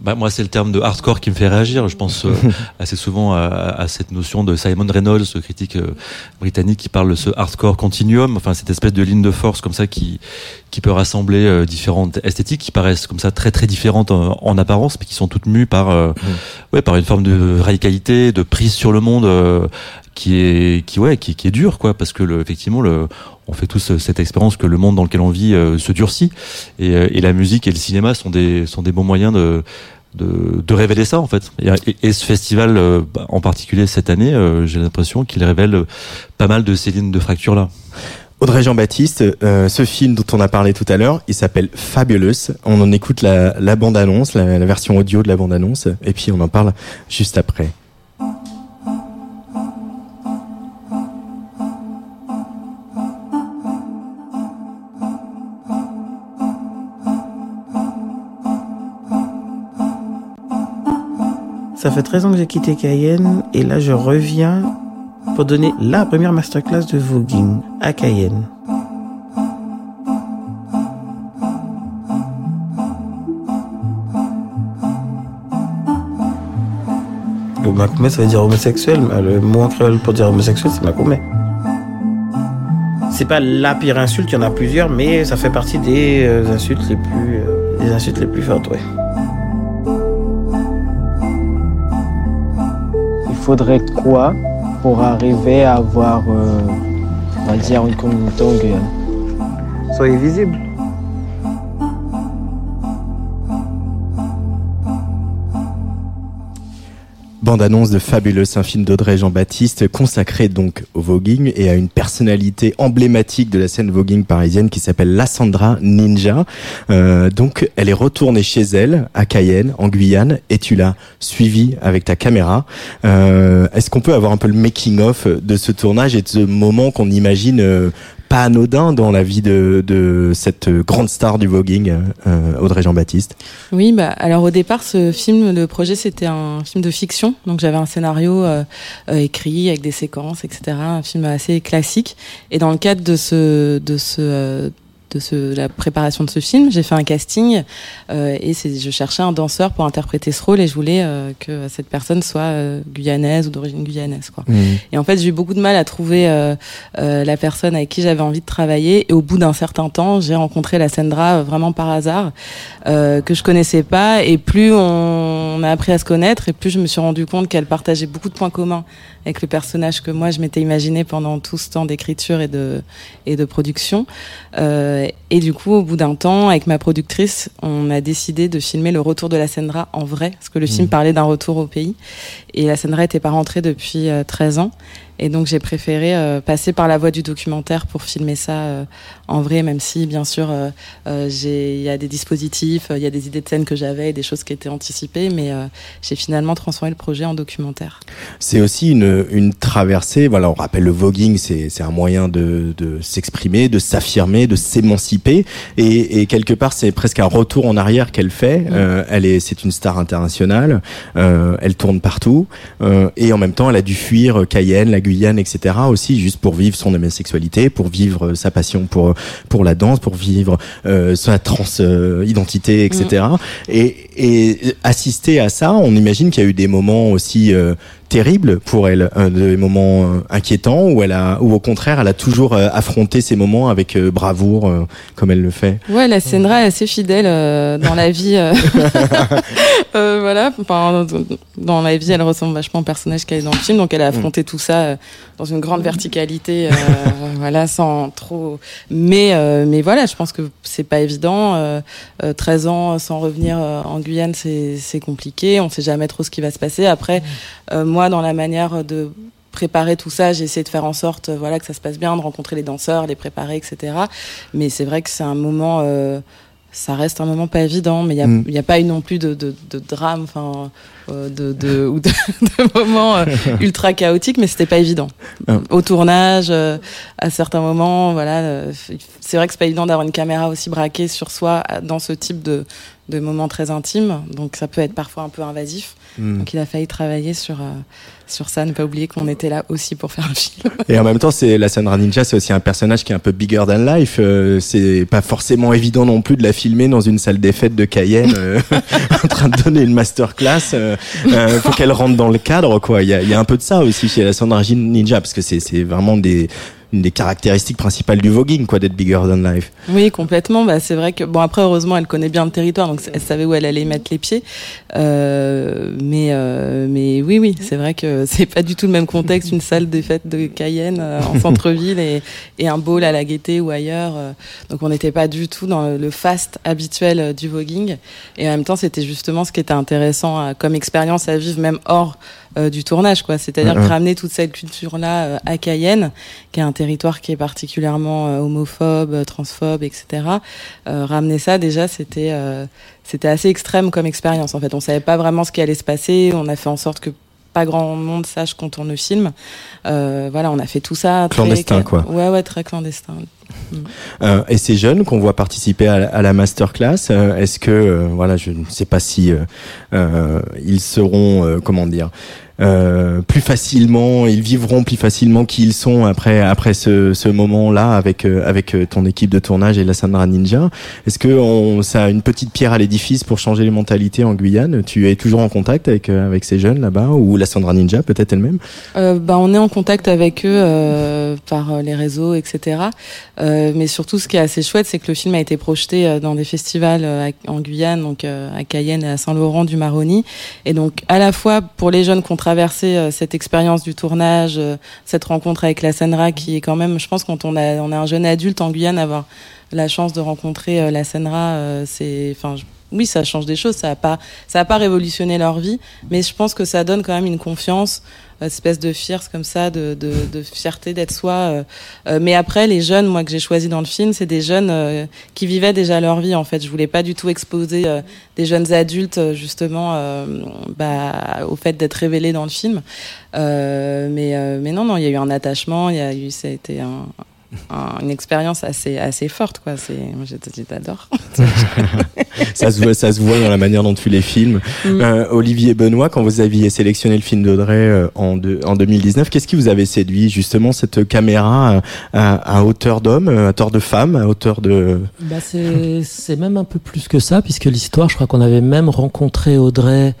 Speaker 8: Bah, moi, c'est le terme de hardcore qui me fait réagir. Je pense euh, (laughs) assez souvent à, à cette notion de Simon Reynolds, ce critique euh, britannique, qui parle de ce hardcore continuum, enfin cette espèce de ligne de force comme ça qui qui peut rassembler euh, différentes esthétiques qui paraissent comme ça très très différentes en, en apparence, mais qui sont toutes mues par euh, ouais par une forme de radicalité, de prise sur le monde euh, qui est qui ouais qui, qui est dur quoi, parce que le, effectivement le on fait tous euh, cette expérience que le monde dans lequel on vit euh, se durcit et, euh, et la musique et le cinéma sont des sont des bons moyens de de, révéler ça en fait et, ce festival bah, en particulier cette année j'ai l'impression qu'il révèle pas mal de ces lignes de fracture là
Speaker 1: Audrey Jean-Baptiste, ce film dont on a parlé tout à l'heure, il s'appelle Fabulous. On en écoute la, bande-annonce, la version audio de la bande-annonce, et puis on en parle juste après.
Speaker 12: Ça fait 13 ans que j'ai quitté Cayenne et là je reviens pour donner la première masterclass de voguing à Cayenne. Le Macoumé ça veut dire homosexuel, mais le mot en créole pour dire homosexuel c'est Macoumé. C'est pas la pire insulte, il y en a plusieurs, mais ça fait partie des euh, insultes les plus, euh, des insultes les plus fortes, ouais.
Speaker 13: Faudrait quoi pour arriver à avoir, euh, on va dire, une communauté en
Speaker 12: Soyez visible.
Speaker 1: Bande-annonce de Fabulous, un film d'Audrey Jean-Baptiste consacré donc au voguing et à une personnalité emblématique de la scène voguing parisienne qui s'appelle Lassandra Ninja. Euh, donc elle est retournée chez elle à Cayenne, en Guyane, et tu l'as suivie avec ta caméra. Euh, Est-ce qu'on peut avoir un peu le making-of de ce tournage et de ce moment qu'on imagine euh, pas anodin dans la vie de, de cette grande star du voguing, euh, Audrey Jean-Baptiste
Speaker 9: Oui, bah, alors au départ, ce film, le projet, c'était un film de fiction. Donc j'avais un scénario euh, euh, écrit avec des séquences, etc. Un film assez classique. Et dans le cadre de ce, de ce, euh, de ce, la préparation de ce film, j'ai fait un casting euh, et c'est, je cherchais un danseur pour interpréter ce rôle et je voulais euh, que cette personne soit euh, guyanaise ou d'origine guyanaise. Quoi.
Speaker 1: Mmh.
Speaker 9: Et en fait, j'ai eu beaucoup de mal à trouver euh, euh, la personne avec qui j'avais envie de travailler. Et au bout d'un certain temps, j'ai rencontré la Sandra euh, vraiment par hasard, euh, que je connaissais pas. Et plus on a appris à se connaître, et plus je me suis rendu compte qu'elle partageait beaucoup de points communs avec le personnage que moi je m'étais imaginé pendant tout ce temps d'écriture et de et de production. Euh, et du coup, au bout d'un temps, avec ma productrice, on a décidé de filmer le retour de la Sandra en vrai, parce que le film
Speaker 1: Mhm.
Speaker 9: parlait d'un retour au pays. Et la Sandra était pas rentrée depuis euh, 13 ans. Et donc j'ai préféré euh, passer par la voie du documentaire pour filmer ça euh, en vrai, même si bien sûr euh, euh, il y a des dispositifs, euh, il y a des idées de scène que j'avais, et des choses qui étaient anticipées, mais euh, j'ai finalement transformé le projet en documentaire.
Speaker 1: C'est aussi une, une traversée. Voilà, on rappelle le voguing, c'est un moyen de, de s'exprimer, de s'affirmer, de s'émanciper, et, et quelque part c'est presque un retour en arrière qu'elle fait. Euh, elle est, c'est une star internationale. Euh, elle tourne partout, euh, et en même temps, elle a dû fuir Cayenne, la Guyane, etc. Aussi, juste pour vivre son homosexualité, pour vivre euh, sa passion pour pour la danse, pour vivre euh, sa trans euh, identité, etc. Et, et assister à ça, on imagine qu'il y a eu des moments aussi euh, terribles pour elle, euh, des moments euh, inquiétants où elle a, ou au contraire, elle a toujours euh, affronté ces moments avec euh, bravoure, euh, comme elle le fait.
Speaker 9: Ouais, la Sandra est assez fidèle euh, dans la vie. euh. (laughs) Euh, voilà, enfin, dans la vie, elle ressemble vachement au personnage qu'elle est dans le film, donc elle a affronté tout ça euh, dans une grande verticalité, euh, (laughs) voilà, sans trop. Mais, euh, mais voilà, je pense que c'est pas évident. Euh, euh, 13 ans sans revenir en Guyane, c'est c'est compliqué. On sait jamais trop ce qui va se passer. Après, euh, moi, dans la manière de préparer tout ça, j'ai essayé de faire en sorte, voilà, que ça se passe bien, de rencontrer les danseurs, les préparer, etc. Mais c'est vrai que c'est un moment, euh, ça reste un moment pas évident, mais il n'y a,
Speaker 1: Mm.
Speaker 9: a pas eu non plus de, de, de drame, enfin, euh, de, de, (laughs) ou de, de moments euh, ultra chaotiques, mais c'était pas évident.
Speaker 1: Ah.
Speaker 9: Au tournage, euh, à certains moments, voilà, c'est vrai que c'est pas évident d'avoir une caméra aussi braquée sur soi dans ce type de, de moments très intimes, donc ça peut être parfois un peu invasif.
Speaker 1: Mm.
Speaker 9: Donc il a failli travailler sur, euh, sur ça, ne pas oublier qu'on était là aussi pour faire un film.
Speaker 1: Et en même temps, c'est la Sandra Ninja, c'est aussi un personnage qui est un peu bigger than life. Euh, c'est pas forcément évident non plus de la filmer dans une salle des fêtes de Cayenne, euh, (laughs) en train de donner une masterclass. Euh, euh, faut qu'elle rentre dans le cadre, quoi. Il y a, il y a un peu de ça aussi chez la Sandra Ninja, parce que c'est c'est vraiment des une des caractéristiques principales du voguing, quoi, d'être bigger than life.
Speaker 9: Oui, complètement. Bah, c'est vrai que bon après heureusement elle connaît bien le territoire, donc elle savait où elle allait mettre les pieds. Euh, mais euh, mais oui oui, c'est vrai que (laughs) c'est pas du tout le même contexte une salle des fêtes de Cayenne euh, en (laughs) centre-ville et, et un ball à la Gaîté ou ailleurs. euh. donc on n'était pas du tout dans le, fast habituel euh, du voguing. Et en même temps c'était justement ce qui était intéressant à- comme expérience à vivre même hors euh, du tournage quoi. C'est-à-dire ramener toute cette culture là à Cayenne, qui est un territoire qui est particulièrement euh, homophobe, euh, transphobe, etc. Euh, ramener ça déjà c'était euh, c'était assez extrême comme expérience en fait. On savait pas vraiment ce qui allait se passer. On a fait en sorte que pas grand monde sache qu'on tourne le film. Euh, voilà, on a fait tout ça très-
Speaker 1: Clandestin, quoi.
Speaker 9: Ouais ouais très clandestin. Mm.
Speaker 1: Euh, et ces jeunes qu'on voit participer à, la- masterclass, euh, est-ce que, euh, voilà, je ne sais pas si ils seront, comment dire, euh, plus facilement, ils vivront plus facilement qui ils sont après après ce, ce moment-là avec euh, avec euh, ton équipe de tournage et la Sandra Ninja. Est-ce que on, ça a une petite pierre à l'édifice pour changer les mentalités en Guyane? Tu es toujours en contact avec avec ces jeunes là-bas ou la Sandra Ninja peut-être elle-même?
Speaker 9: Euh, bah, on est en contact avec eux euh, par les réseaux, etc. Mais surtout, ce qui est assez chouette, c'est que le film a été projeté dans des festivals en Guyane, donc à Cayenne et à Saint-Laurent du Maroni. Et donc, à la fois pour les jeunes qui ont traversé euh, cette expérience du tournage, euh, cette rencontre avec la Senra, qui est quand même, je pense, quand on a un jeune adulte en Guyane, avoir la chance de rencontrer euh, la Senra, c'est, enfin. oui, ça change des choses. Ça a pas, ça a pas révolutionné leur vie, mais je pense que ça donne quand même une confiance, espèce de fierce comme ça, de, de, de fierté d'être soi. euh. Euh, mais après, les jeunes, moi que j'ai choisi dans le film, c'est des jeunes euh, qui vivaient déjà leur vie. En fait, je voulais pas du tout exposer des jeunes adultes justement bah, au fait d'être révélés dans le film. Mais mais non, non, il y a eu un attachement. Il y a eu, ça a été un, un- une expérience assez assez forte, quoi. C'est, moi, j'adore. (laughs)
Speaker 1: ça, se voit, ça se voit dans la manière dont tu les filmes.
Speaker 9: Mm.
Speaker 1: Euh, Olivier Benoît, quand vous aviez sélectionné le film d'Audrey euh, en, de- en 2019, qu'est-ce qui vous avait séduit Justement cette caméra à, à hauteur d'homme, euh, à hauteur de femme, à hauteur de...
Speaker 7: Bah, c'est c'est même un peu plus que ça, puisque l'histoire, je crois qu'on avait même rencontré Audrey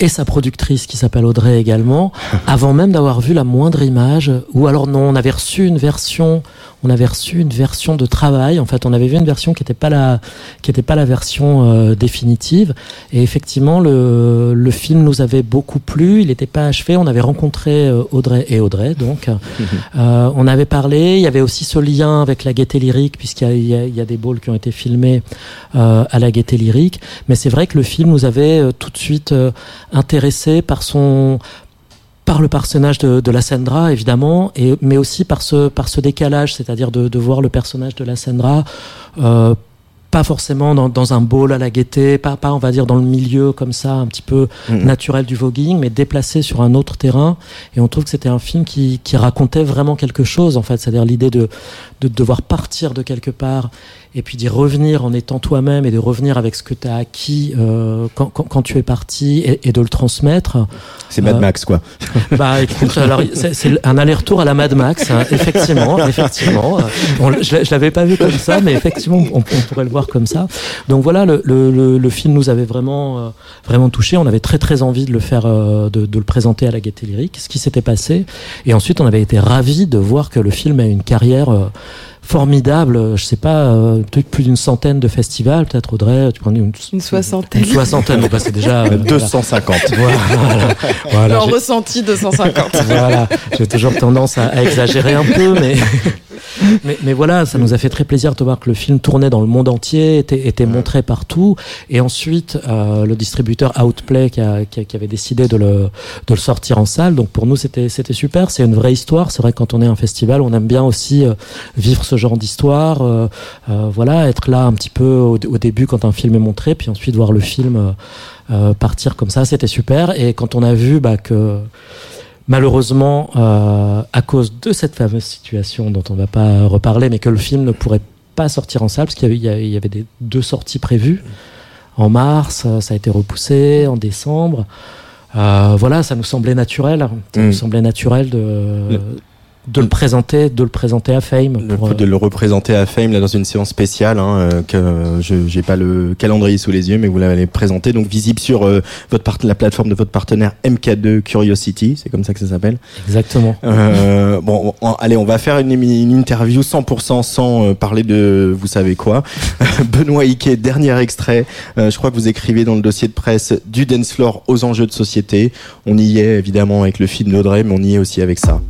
Speaker 7: et sa productrice qui s'appelle Audrey également, (laughs) avant même d'avoir vu la moindre image, ou alors non, on avait reçu une version, on avait reçu une version de travail. En fait, on avait vu une version qui n'était pas la, qui était pas la version euh, définitive. Et effectivement, le, le film nous avait beaucoup plu. Il n'était pas achevé. On avait rencontré euh, Audrey et Audrey, donc. Euh, on avait parlé, il y avait aussi ce lien avec la gaieté lyrique, puisqu'il y y y a des balls qui ont été filmés euh, à la gaieté lyrique. Mais c'est vrai que le film nous avait euh, tout de suite euh, intéressé par son par le personnage de, de la Sandra évidemment et mais aussi par ce par ce décalage c'est-à-dire de, de voir le personnage de la Sandra euh, pas forcément dans, dans un ball à la gaieté, pas, pas on va dire dans le milieu comme ça, un petit peu
Speaker 1: Mhm.
Speaker 7: naturel du voguing, mais déplacé sur un autre terrain. Et on trouve que c'était un film qui, qui racontait vraiment quelque chose, en fait, c'est-à-dire l'idée de, de devoir partir de quelque part et puis d'y revenir en étant toi-même et de revenir avec ce que tu as acquis euh, quand, quand, quand tu es parti et, et de le transmettre.
Speaker 1: C'est Mad
Speaker 7: Euh,
Speaker 1: Max, quoi. (laughs)
Speaker 7: Bah écoute, alors c'est c'est un aller-retour à la Mad Max, hein, effectivement, (laughs) effectivement. Euh, on je je l'avais pas vu comme ça, mais effectivement, on, on pourrait le voir comme ça. Donc voilà, le, le, le, le film nous avait vraiment, euh, vraiment touché. On avait très très envie de le faire, euh, de, de le présenter à la Gaieté Lyrique. Ce qui s'était passé, et ensuite on avait été ravis de voir que le film a une carrière. Formidable, je sais pas, euh, peut-être plus d'une centaine de festivals, peut-être Audrey, tu prends une,
Speaker 9: Une soixantaine.
Speaker 7: une soixantaine, bon, bah, c'est déjà euh, (laughs)
Speaker 1: 250. (laughs)
Speaker 7: Voilà, voilà,
Speaker 9: ressenti 250. (laughs)
Speaker 7: voilà, j'ai toujours tendance à, à exagérer un peu, mais, mais, mais voilà, ça nous a fait très plaisir de voir que le film tournait dans le monde entier, était, était montré partout. Et ensuite, euh, le distributeur Outplay qui, a, qui, a- qui avait décidé de le, de le sortir en salle. Donc pour nous, c'était super. C'est une vraie histoire. C'est vrai que quand on est un festival, on aime bien aussi euh, vivre ce genre d'histoire. euh, voilà, être là un petit peu au, au début quand un film est montré, puis ensuite voir le film partir comme ça, c'était super. Et quand on a vu bah, que malheureusement, euh, à cause de cette fameuse situation dont on ne va pas reparler, mais que le film ne pourrait pas sortir en salle, parce qu'il y avait, il y avait- des, deux sorties prévues. En mars, euh, ça a été repoussé, en décembre. Euh, voilà, ça nous semblait naturel. Ça
Speaker 1: Mm.
Speaker 7: nous semblait naturel de, de le présenter, de le présenter à Fame. Pour,
Speaker 1: de le représenter à Fame là dans une séance spéciale hein, euh, que euh, je j'ai pas le calendrier sous les yeux mais vous l'avez présenté. Donc visible sur euh, votre part- la plateforme de votre partenaire MK2 Curiosity c'est comme ça que ça s'appelle.
Speaker 7: Exactement.
Speaker 1: Euh, bon on- allez on va faire une, interview 100% sans euh, parler de vous savez quoi. (laughs) Benoît Ike dernier extrait. Euh, je crois que vous écrivez dans le dossier de presse du dance floor aux enjeux de société. On y est évidemment avec le film d'Audrey mais on y est aussi avec ça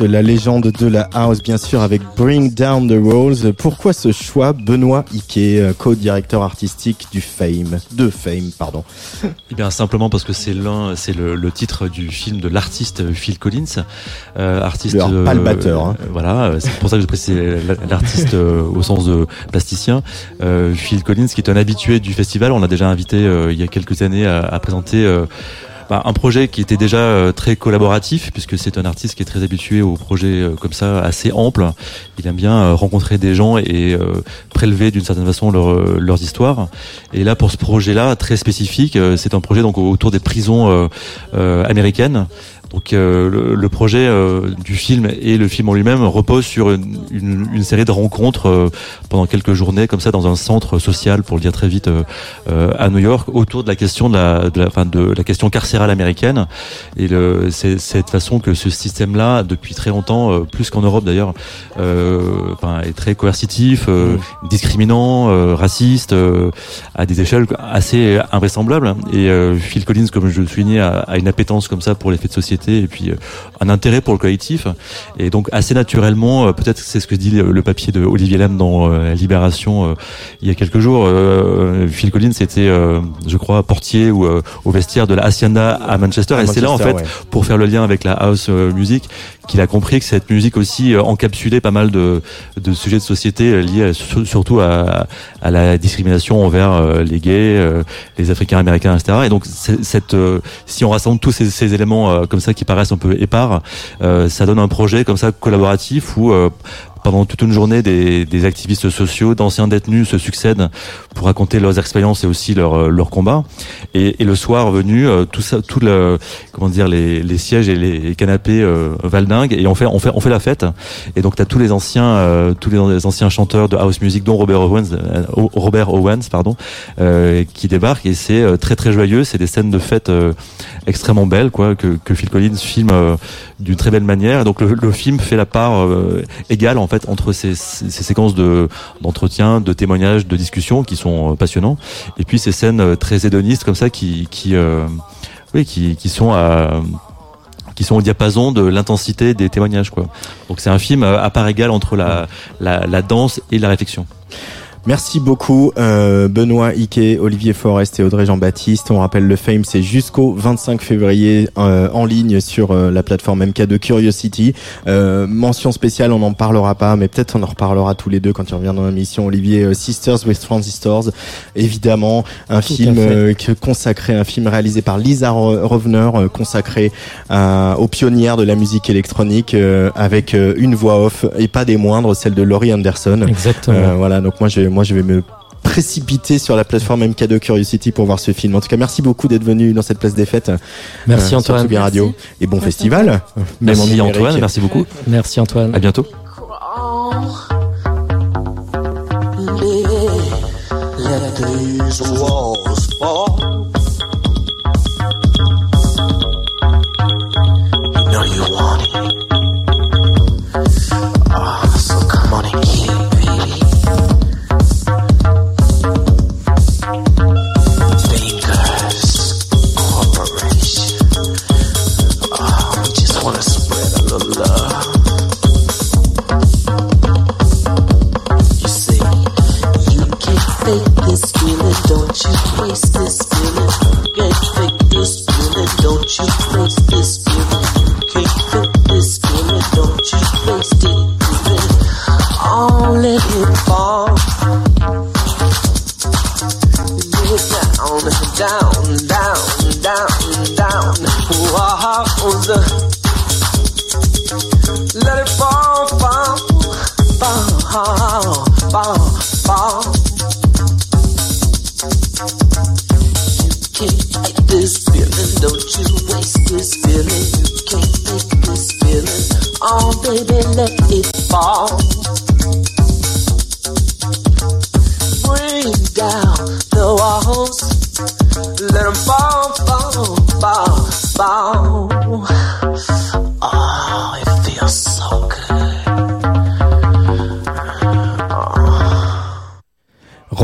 Speaker 1: La légende de la house, bien sûr, avec Bring Down the Walls. Pourquoi ce choix Benoît Ike, euh, co-directeur artistique du Fame, de Fame, pardon. (laughs)
Speaker 8: Eh bien simplement parce que c'est l'un, c'est le, le titre du film de l'artiste Phil Collins, euh, artiste.
Speaker 1: Alors, pas le batteur, hein.
Speaker 8: euh, voilà, euh, c'est pour ça que je précise l'artiste euh, au sens de plasticien. Phil Collins, qui est un habitué du festival, on l'a déjà invité il y a quelques années à, à présenter. Bah, un projet qui était déjà euh, très collaboratif puisque c'est un artiste qui est très habitué aux projets euh, comme ça assez amples. Il aime bien euh, rencontrer des gens et euh, prélever d'une certaine façon leur- leurs histoires. Et là pour ce projet-là très spécifique, c'est un projet donc autour des prisons américaines. Donc euh, le, le projet euh, du film et le film en lui-même repose sur une, une- une série de rencontres euh, pendant quelques journées comme ça dans un centre social pour le dire très vite euh, euh, à New York autour de la question de la, de la, enfin, de la question carcérale américaine. Et c'est cette façon que ce système-là depuis très longtemps euh, plus qu'en Europe d'ailleurs euh, enfin, est très coercitif, euh, discriminant, euh, raciste euh, à des échelles assez invraisemblables. Et euh, Phil Collins comme je le soulignais a, a une appétence comme ça pour les faits de société et puis euh, un intérêt pour le collectif et donc assez naturellement euh, peut-être c'est ce que dit le, papier de Olivier Lam dans euh, Libération euh, il y a quelques jours euh, Phil Collins était euh, je crois portier ou euh, au vestiaire de la Hacienda à Manchester
Speaker 1: À
Speaker 8: et c'est là en fait
Speaker 1: ouais.
Speaker 8: pour faire le lien avec la house music qu'il a compris que cette musique aussi euh, encapsulait pas mal de, de sujets de société euh, liés surtout à, à la discrimination envers euh, les gays, les Africains américains, etc. Et donc cette, si on rassemble tous ces, ces éléments comme ça qui paraissent un peu épars, ça donne un projet comme ça collaboratif où pendant toute une journée, des, des activistes sociaux, d'anciens détenus se succèdent pour raconter leurs expériences et aussi leurs euh, leurs combats. Et, et le soir venu, euh, tout ça, tout le, comment dire, les, les sièges et les canapés euh, valdinguent et on fait, on fait, on fait la fête. Et donc t'as tous les anciens, euh, tous les anciens chanteurs de house music, dont Robert Owens, euh, Robert Owens, pardon, euh, qui débarquent et c'est euh, très très joyeux. C'est des scènes de fête euh, extrêmement belles, quoi, que, que Phil Collins filme euh, d'une très belle manière. Donc le, le film fait la part euh, égale en fait entre ces, ces, ces séquences de d'entretien, de témoignages, de discussions qui sont euh, passionnants, et puis ces scènes euh, très hédonistes comme ça qui qui euh, oui qui, qui sont qui sont au diapason de l'intensité des témoignages quoi. Donc c'est un film à part égale entre la la danse et la réflexion.
Speaker 1: Merci beaucoup euh, Benoît Ike, Olivier Forest et Audrey Jean-Baptiste. On rappelle le Fame, c'est jusqu'au 25 février euh, en ligne sur euh, la plateforme MK2 Curiosity. Euh, mention spéciale, on n'en parlera pas, mais peut-être on en reparlera tous les deux quand tu reviens dans l'émission. Olivier, euh, Sisters with Transistors, évidemment, un
Speaker 7: Tout
Speaker 1: film consacré, un film réalisé par Lisa Ro- Rovner, consacré à- aux pionnières de la musique électronique, euh, avec une voix off et pas des moindres, celle de Laurie Anderson.
Speaker 7: Exactement.
Speaker 1: Euh, voilà, donc moi je, moi je vais me précipiter sur la plateforme MK2 Curiosity pour voir ce film. En tout cas, merci beaucoup d'être venu dans cette place des fêtes.
Speaker 7: Merci,
Speaker 1: sur
Speaker 7: Antoine.
Speaker 1: Tsugi Radio et bon festival. Même
Speaker 8: Merci. Antoine, merci beaucoup.
Speaker 7: Merci Antoine.
Speaker 8: À bientôt.
Speaker 14: Let these walls fall. you this feeling. You can't feel this feeling, don't you waste it. Oh, let it fall.
Speaker 5: Down, down, down, down. Let it fall, fall, fall, fall, fall. Don't you waste this feeling. You can't make this feeling. Oh, baby, let it fall. Bring down the walls. Let them fall, fall, fall, fall.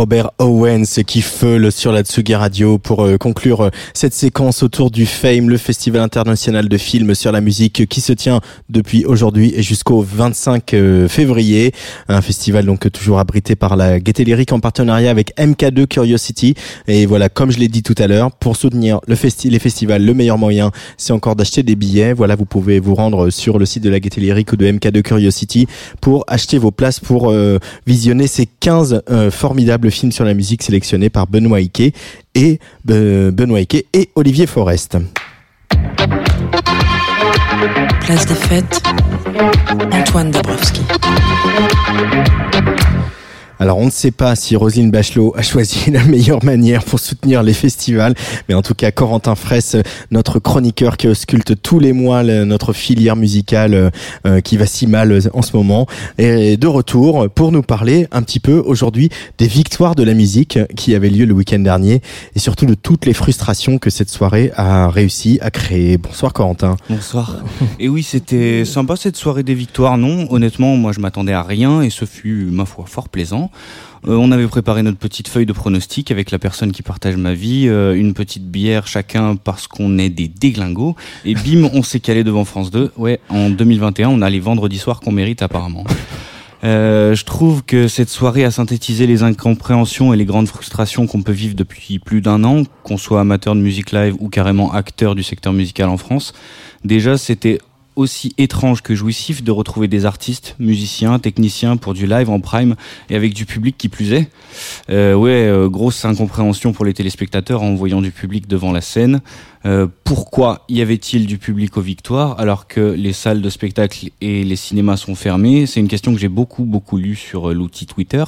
Speaker 1: Robert Owens qui feule sur la Tsugi Radio pour euh, conclure euh, cette séquence autour du FAME, le Festival international de films sur la musique qui se tient depuis aujourd'hui et jusqu'au 25 euh, février. Un festival donc toujours abrité par la Gaieté Lyrique en partenariat avec MK2 Curiosity. Et voilà, comme je l'ai dit tout à l'heure, pour soutenir le festi les festivals, le meilleur moyen, c'est encore d'acheter des billets. Voilà, vous pouvez vous rendre sur le site de la Gaieté Lyrique ou de MK2 Curiosity pour acheter vos places pour visionner ces 15 euh, formidables films sur la musique sélectionnés par Benoît Ike et euh, Benoît et Olivier Forest.
Speaker 6: Place des fêtes, Antoine Dabrowski.
Speaker 1: Alors on ne sait pas si Roselyne Bachelot a choisi (laughs) la meilleure manière pour soutenir les festivals, mais en tout cas Corentin Fraisse, notre chroniqueur qui ausculte tous les mois notre filière musicale euh, euh, qui va si mal euh, en ce moment, est de retour pour nous parler un petit peu aujourd'hui des victoires de la musique qui avaient lieu le week-end dernier et surtout de toutes les frustrations que cette soirée a réussi à créer. Bonsoir Corentin.
Speaker 15: Bonsoir. Et oui, c'était sympa cette soirée des victoires, non Honnêtement, moi je m'attendais à rien et ce fut, ma foi, fort plaisant. Euh, on avait préparé notre petite feuille de pronostic avec la personne qui partage ma vie, euh, une petite bière chacun parce qu'on est des déglingos. Et bim, on s'est calé devant France 2. Ouais, en 2021, on a les vendredis soirs qu'on mérite apparemment. (laughs) Euh, je trouve que cette soirée a synthétisé les incompréhensions et les grandes frustrations qu'on peut vivre depuis plus d'un an, qu'on soit amateur de musique live ou carrément acteur du secteur musical en France. Déjà, c'était aussi étrange que jouissif de retrouver des artistes, musiciens, techniciens pour du live en prime et avec du public qui plus est. Euh, ouais, euh, grosse incompréhension pour les téléspectateurs en voyant du public devant la scène. Euh, pourquoi y avait-il du public aux victoires alors que les salles de spectacle et les cinémas sont fermés C'est une question que j'ai beaucoup beaucoup lue sur euh, l'outil Twitter.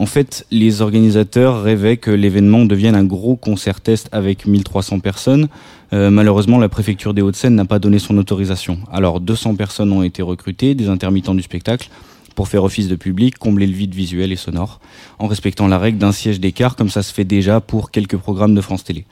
Speaker 15: En fait, les organisateurs rêvaient que l'événement devienne un gros concert test avec 1300 personnes. Euh, malheureusement, la préfecture des Hauts-de-Seine n'a pas donné son autorisation. Alors 200 personnes ont été recrutées, des intermittents du spectacle, pour faire office de public, combler le vide visuel et sonore, en respectant la règle d'un siège d'écart comme ça se fait déjà pour quelques programmes de France Télé.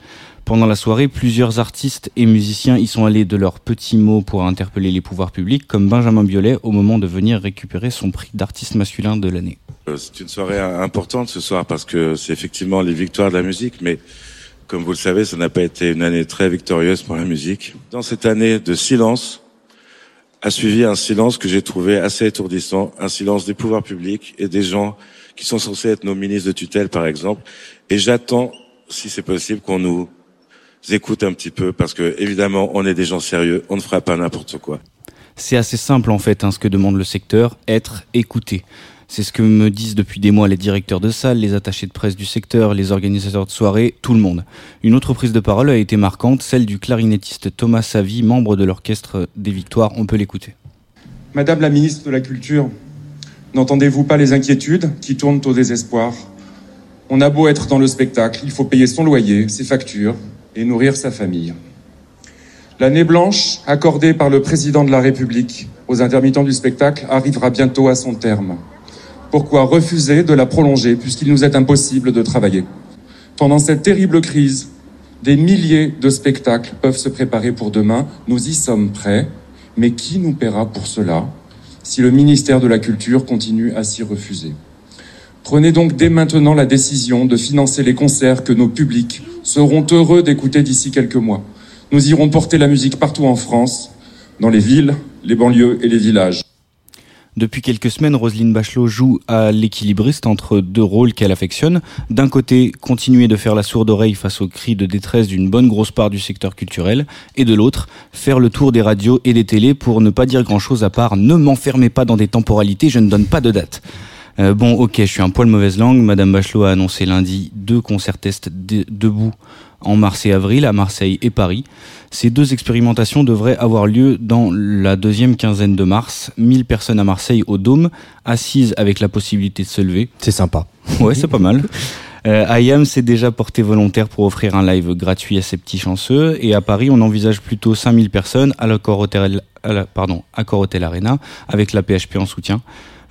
Speaker 15: Pendant la soirée, plusieurs artistes et musiciens y sont allés de leurs petits mots pour interpeller les pouvoirs publics, comme Benjamin Biolay au moment de venir récupérer son prix d'artiste masculin de l'année.
Speaker 16: Euh, C'est une soirée importante ce soir parce que c'est effectivement les victoires de la musique, mais comme vous le savez, ça n'a pas été une année très victorieuse pour la musique. Dans cette année de silence, a suivi un silence que j'ai trouvé assez étourdissant, un silence des pouvoirs publics et des gens qui sont censés être nos ministres de tutelle, par exemple. Et j'attends, si c'est possible, qu'on nous écoute un petit peu parce que, évidemment, on est des gens sérieux, on ne fera pas n'importe quoi.
Speaker 15: C'est assez simple en fait, hein, ce que demande le secteur, être écouté. C'est ce que me disent depuis des mois les directeurs de salle, les attachés de presse du secteur, les organisateurs de soirées, tout le monde. Une autre prise de parole a été marquante, celle du clarinettiste Thomas Savy, membre de l'orchestre des Victoires. On peut l'écouter.
Speaker 17: Madame la ministre de la Culture, n'entendez-vous pas les inquiétudes qui tournent au désespoir? On a beau être dans le spectacle, il faut payer son loyer, ses factures et nourrir sa famille. L'année blanche accordée par le président de la République aux intermittents du spectacle arrivera bientôt à son terme. Pourquoi refuser de la prolonger puisqu'il nous est impossible de travailler? Pendant cette terrible crise, des milliers de spectacles peuvent se préparer pour demain. Nous y sommes prêts. Mais qui nous paiera pour cela si le ministère de la Culture continue à s'y refuser? Prenez donc dès maintenant la décision de financer les concerts que nos publics seront heureux d'écouter d'ici quelques mois. Nous irons porter la musique partout en France, dans les villes, les banlieues et les villages.
Speaker 15: Depuis quelques semaines, Roselyne Bachelot joue à l'équilibriste entre deux rôles qu'elle affectionne. D'un côté, continuer de faire la sourde oreille face aux cris de détresse d'une bonne grosse part du secteur culturel, et de l'autre, faire le tour des radios et des télés pour ne pas dire grand chose à part ne m'enfermez pas dans des temporalités, je ne donne pas de date. Euh, bon, ok, je suis un poil mauvaise langue. Madame Bachelot a annoncé lundi deux concerts tests de- debout en mars et avril à Marseille et Paris. Ces deux expérimentations devraient avoir lieu dans la deuxième quinzaine de mars. 1000 personnes à Marseille au Dôme, assises avec la possibilité de se lever.
Speaker 1: C'est sympa.
Speaker 15: Ouais, c'est pas mal. Euh, IAM s'est déjà porté volontaire pour offrir un live gratuit à ses petits chanceux. Et à Paris, on envisage plutôt 5000 personnes à l'Accor Hotel, à la- pardon, Accor Hotel Arena avec la PHP en soutien.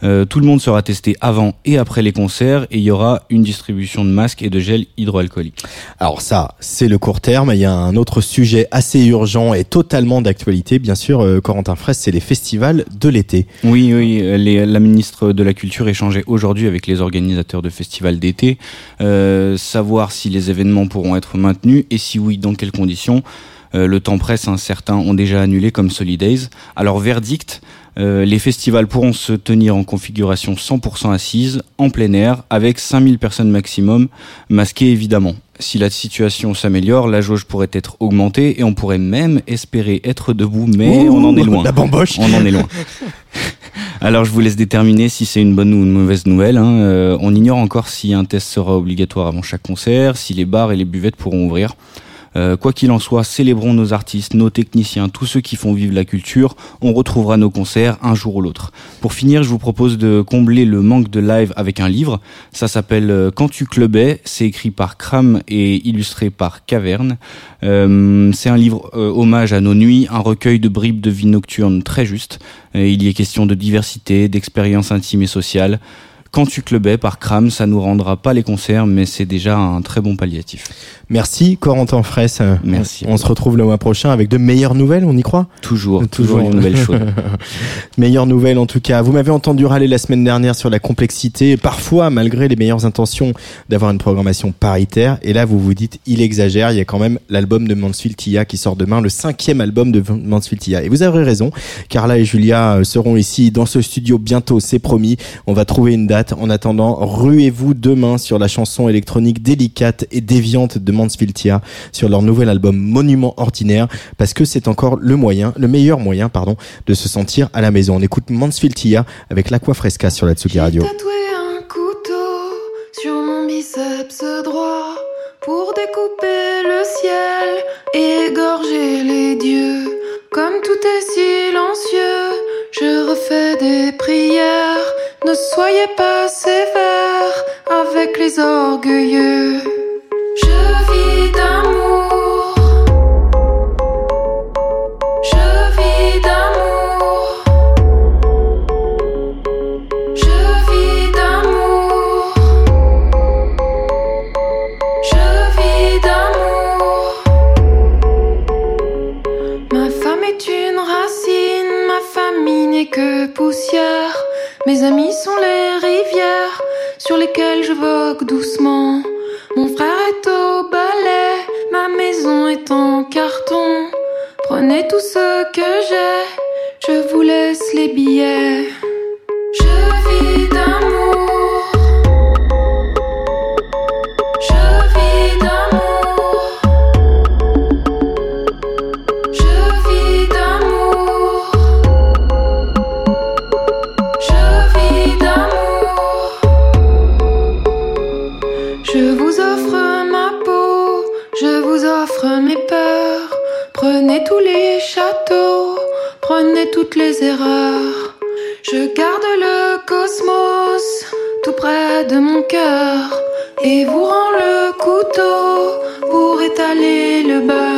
Speaker 15: Euh, tout le monde sera testé avant et après les concerts et il y aura une distribution de masques et de gel hydroalcoolique.
Speaker 1: Alors ça, c'est le court terme. Il y a un autre sujet assez urgent et totalement d'actualité, bien sûr, euh, Corentin Fraisse, c'est les festivals de l'été.
Speaker 15: Oui, oui, euh, les- la ministre de la Culture échangeait aujourd'hui avec les organisateurs de festivals d'été, euh, savoir si les événements pourront être maintenus et si oui, dans quelles conditions. Euh, le temps presse, hein, certains ont déjà annulé comme Solidays. Alors verdict, euh, les festivals pourront se tenir en configuration 100% assise, en plein air, avec 5000 personnes maximum, masquées évidemment. Si la situation s'améliore, la jauge pourrait être augmentée et on pourrait même espérer être debout, mais
Speaker 1: Ouh,
Speaker 15: on en est loin.
Speaker 1: la bamboche.
Speaker 15: On en est loin. (laughs) Alors je vous laisse déterminer si c'est une bonne ou une mauvaise nouvelle. hein. Euh, on ignore encore si un test sera obligatoire avant chaque concert, si les bars et les buvettes pourront ouvrir. Euh, quoi qu'il en soit, célébrons nos artistes, nos techniciens, tous ceux qui font vivre la culture. On retrouvera nos concerts un jour ou l'autre. Pour finir, je vous propose de combler le manque de live avec un livre. Ça s'appelle euh, Quand tu clubais. C'est écrit par Cram et illustré par Caverne. Euh, c'est un livre euh, hommage à nos nuits, un recueil de bribes de vie nocturne très juste. Il y est question de diversité, d'expériences intimes et sociales. Quand tu clubais par Cram, ça nous rendra pas les concerts, mais c'est déjà un très bon palliatif.
Speaker 1: Merci Corentin Fraisse.
Speaker 15: Merci.
Speaker 1: On se retrouve le mois prochain avec de meilleures nouvelles, on y croit?
Speaker 15: Toujours, toujours une nouvelle chose. (laughs)
Speaker 1: Meilleures nouvelles en tout cas. Vous m'avez entendu râler la semaine dernière sur la complexité, parfois malgré les meilleures intentions d'avoir une programmation paritaire. Et là, vous vous dites, il exagère. Il y a quand même l'album de Mansfield Tia qui sort demain, le cinquième album de Mansfield Tia. Et vous avez raison. Carla et Julia euh, seront ici dans ce studio bientôt, c'est promis. On va trouver une date. En attendant, ruez-vous demain sur la chanson électronique délicate et déviante de Mansfield Tia sur leur nouvel album Monument Ordinaire parce que c'est encore le moyen, le meilleur moyen, pardon, de se sentir à la maison. On écoute Mansfield Tia avec l'Aqua Fresca sur la Tsugi Radio.
Speaker 18: tatoué un couteau sur mon biceps droit pour découper le ciel et égorger les dieux. Comme tout est silencieux, je refais des prières. Ne soyez pas sévères avec les orgueilleux. Je vis d'amour. Que poussière. Mes amis sont les rivières sur lesquelles je vogue doucement. Mon frère est au balai, ma maison est en carton. Prenez tout ce que j'ai, je vous laisse les billets. Je vis d'amour. Les erreurs. Je garde le cosmos tout près de mon cœur et vous rends le couteau pour étaler le beurre.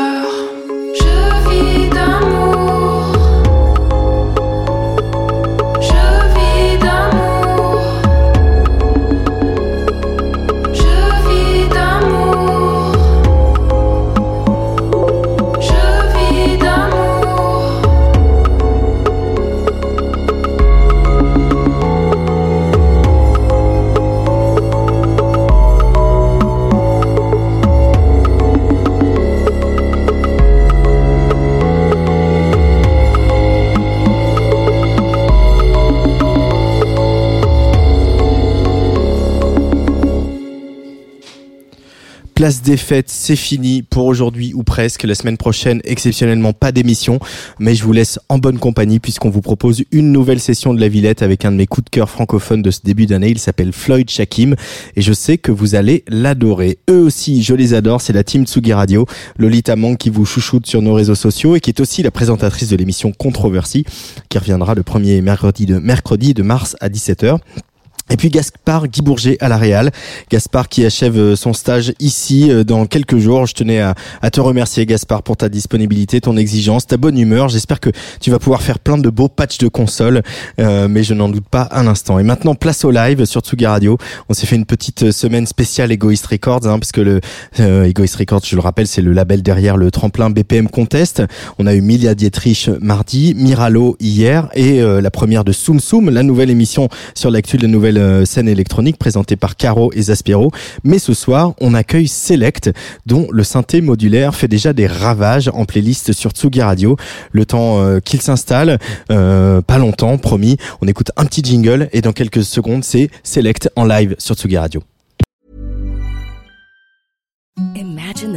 Speaker 1: Place des fêtes, c'est fini pour aujourd'hui ou presque. La semaine prochaine, exceptionnellement, pas d'émission, mais je vous laisse en bonne compagnie puisqu'on vous propose une nouvelle session de la Villette avec un de mes coups de cœur francophones de ce début d'année. Il s'appelle Floyd Shakim et je sais que vous allez l'adorer. Eux aussi, je les adore. C'est la team Tsugi Radio, Lolita Mang qui vous chouchoute sur nos réseaux sociaux et qui est aussi la présentatrice de l'émission Controversy qui reviendra le premier mercredi de mercredi de mars à 17h. Et puis Gaspard Guy Bourget à la Réal. Gaspard qui achève euh, son stage ici euh, dans quelques jours. Je tenais à, à, te remercier Gaspard pour ta disponibilité, ton exigence, ta bonne humeur. J'espère que tu vas pouvoir faire plein de beaux patchs de console, euh, mais je n'en doute pas un instant. Et maintenant place au live sur Tsugi Radio. On s'est fait une petite semaine spéciale Egoist Records, hein, parce que le euh, Egoist Records, je le rappelle, c'est le label derrière le tremplin BPM Contest. On a eu Milia Dietrich mardi, Miralo hier et euh, la première de Soum Soum, la nouvelle émission sur l'actu la nouvelle euh, scène électronique présentée par Caro et Zaspiro. Mais ce soir, on accueille Select, dont le synthé modulaire fait déjà des ravages en playlist sur Tsugi Radio. Le temps euh, qu'il s'installe, euh, pas longtemps, promis. On écoute un petit jingle et dans quelques secondes, c'est Select en live sur Tsugi Radio.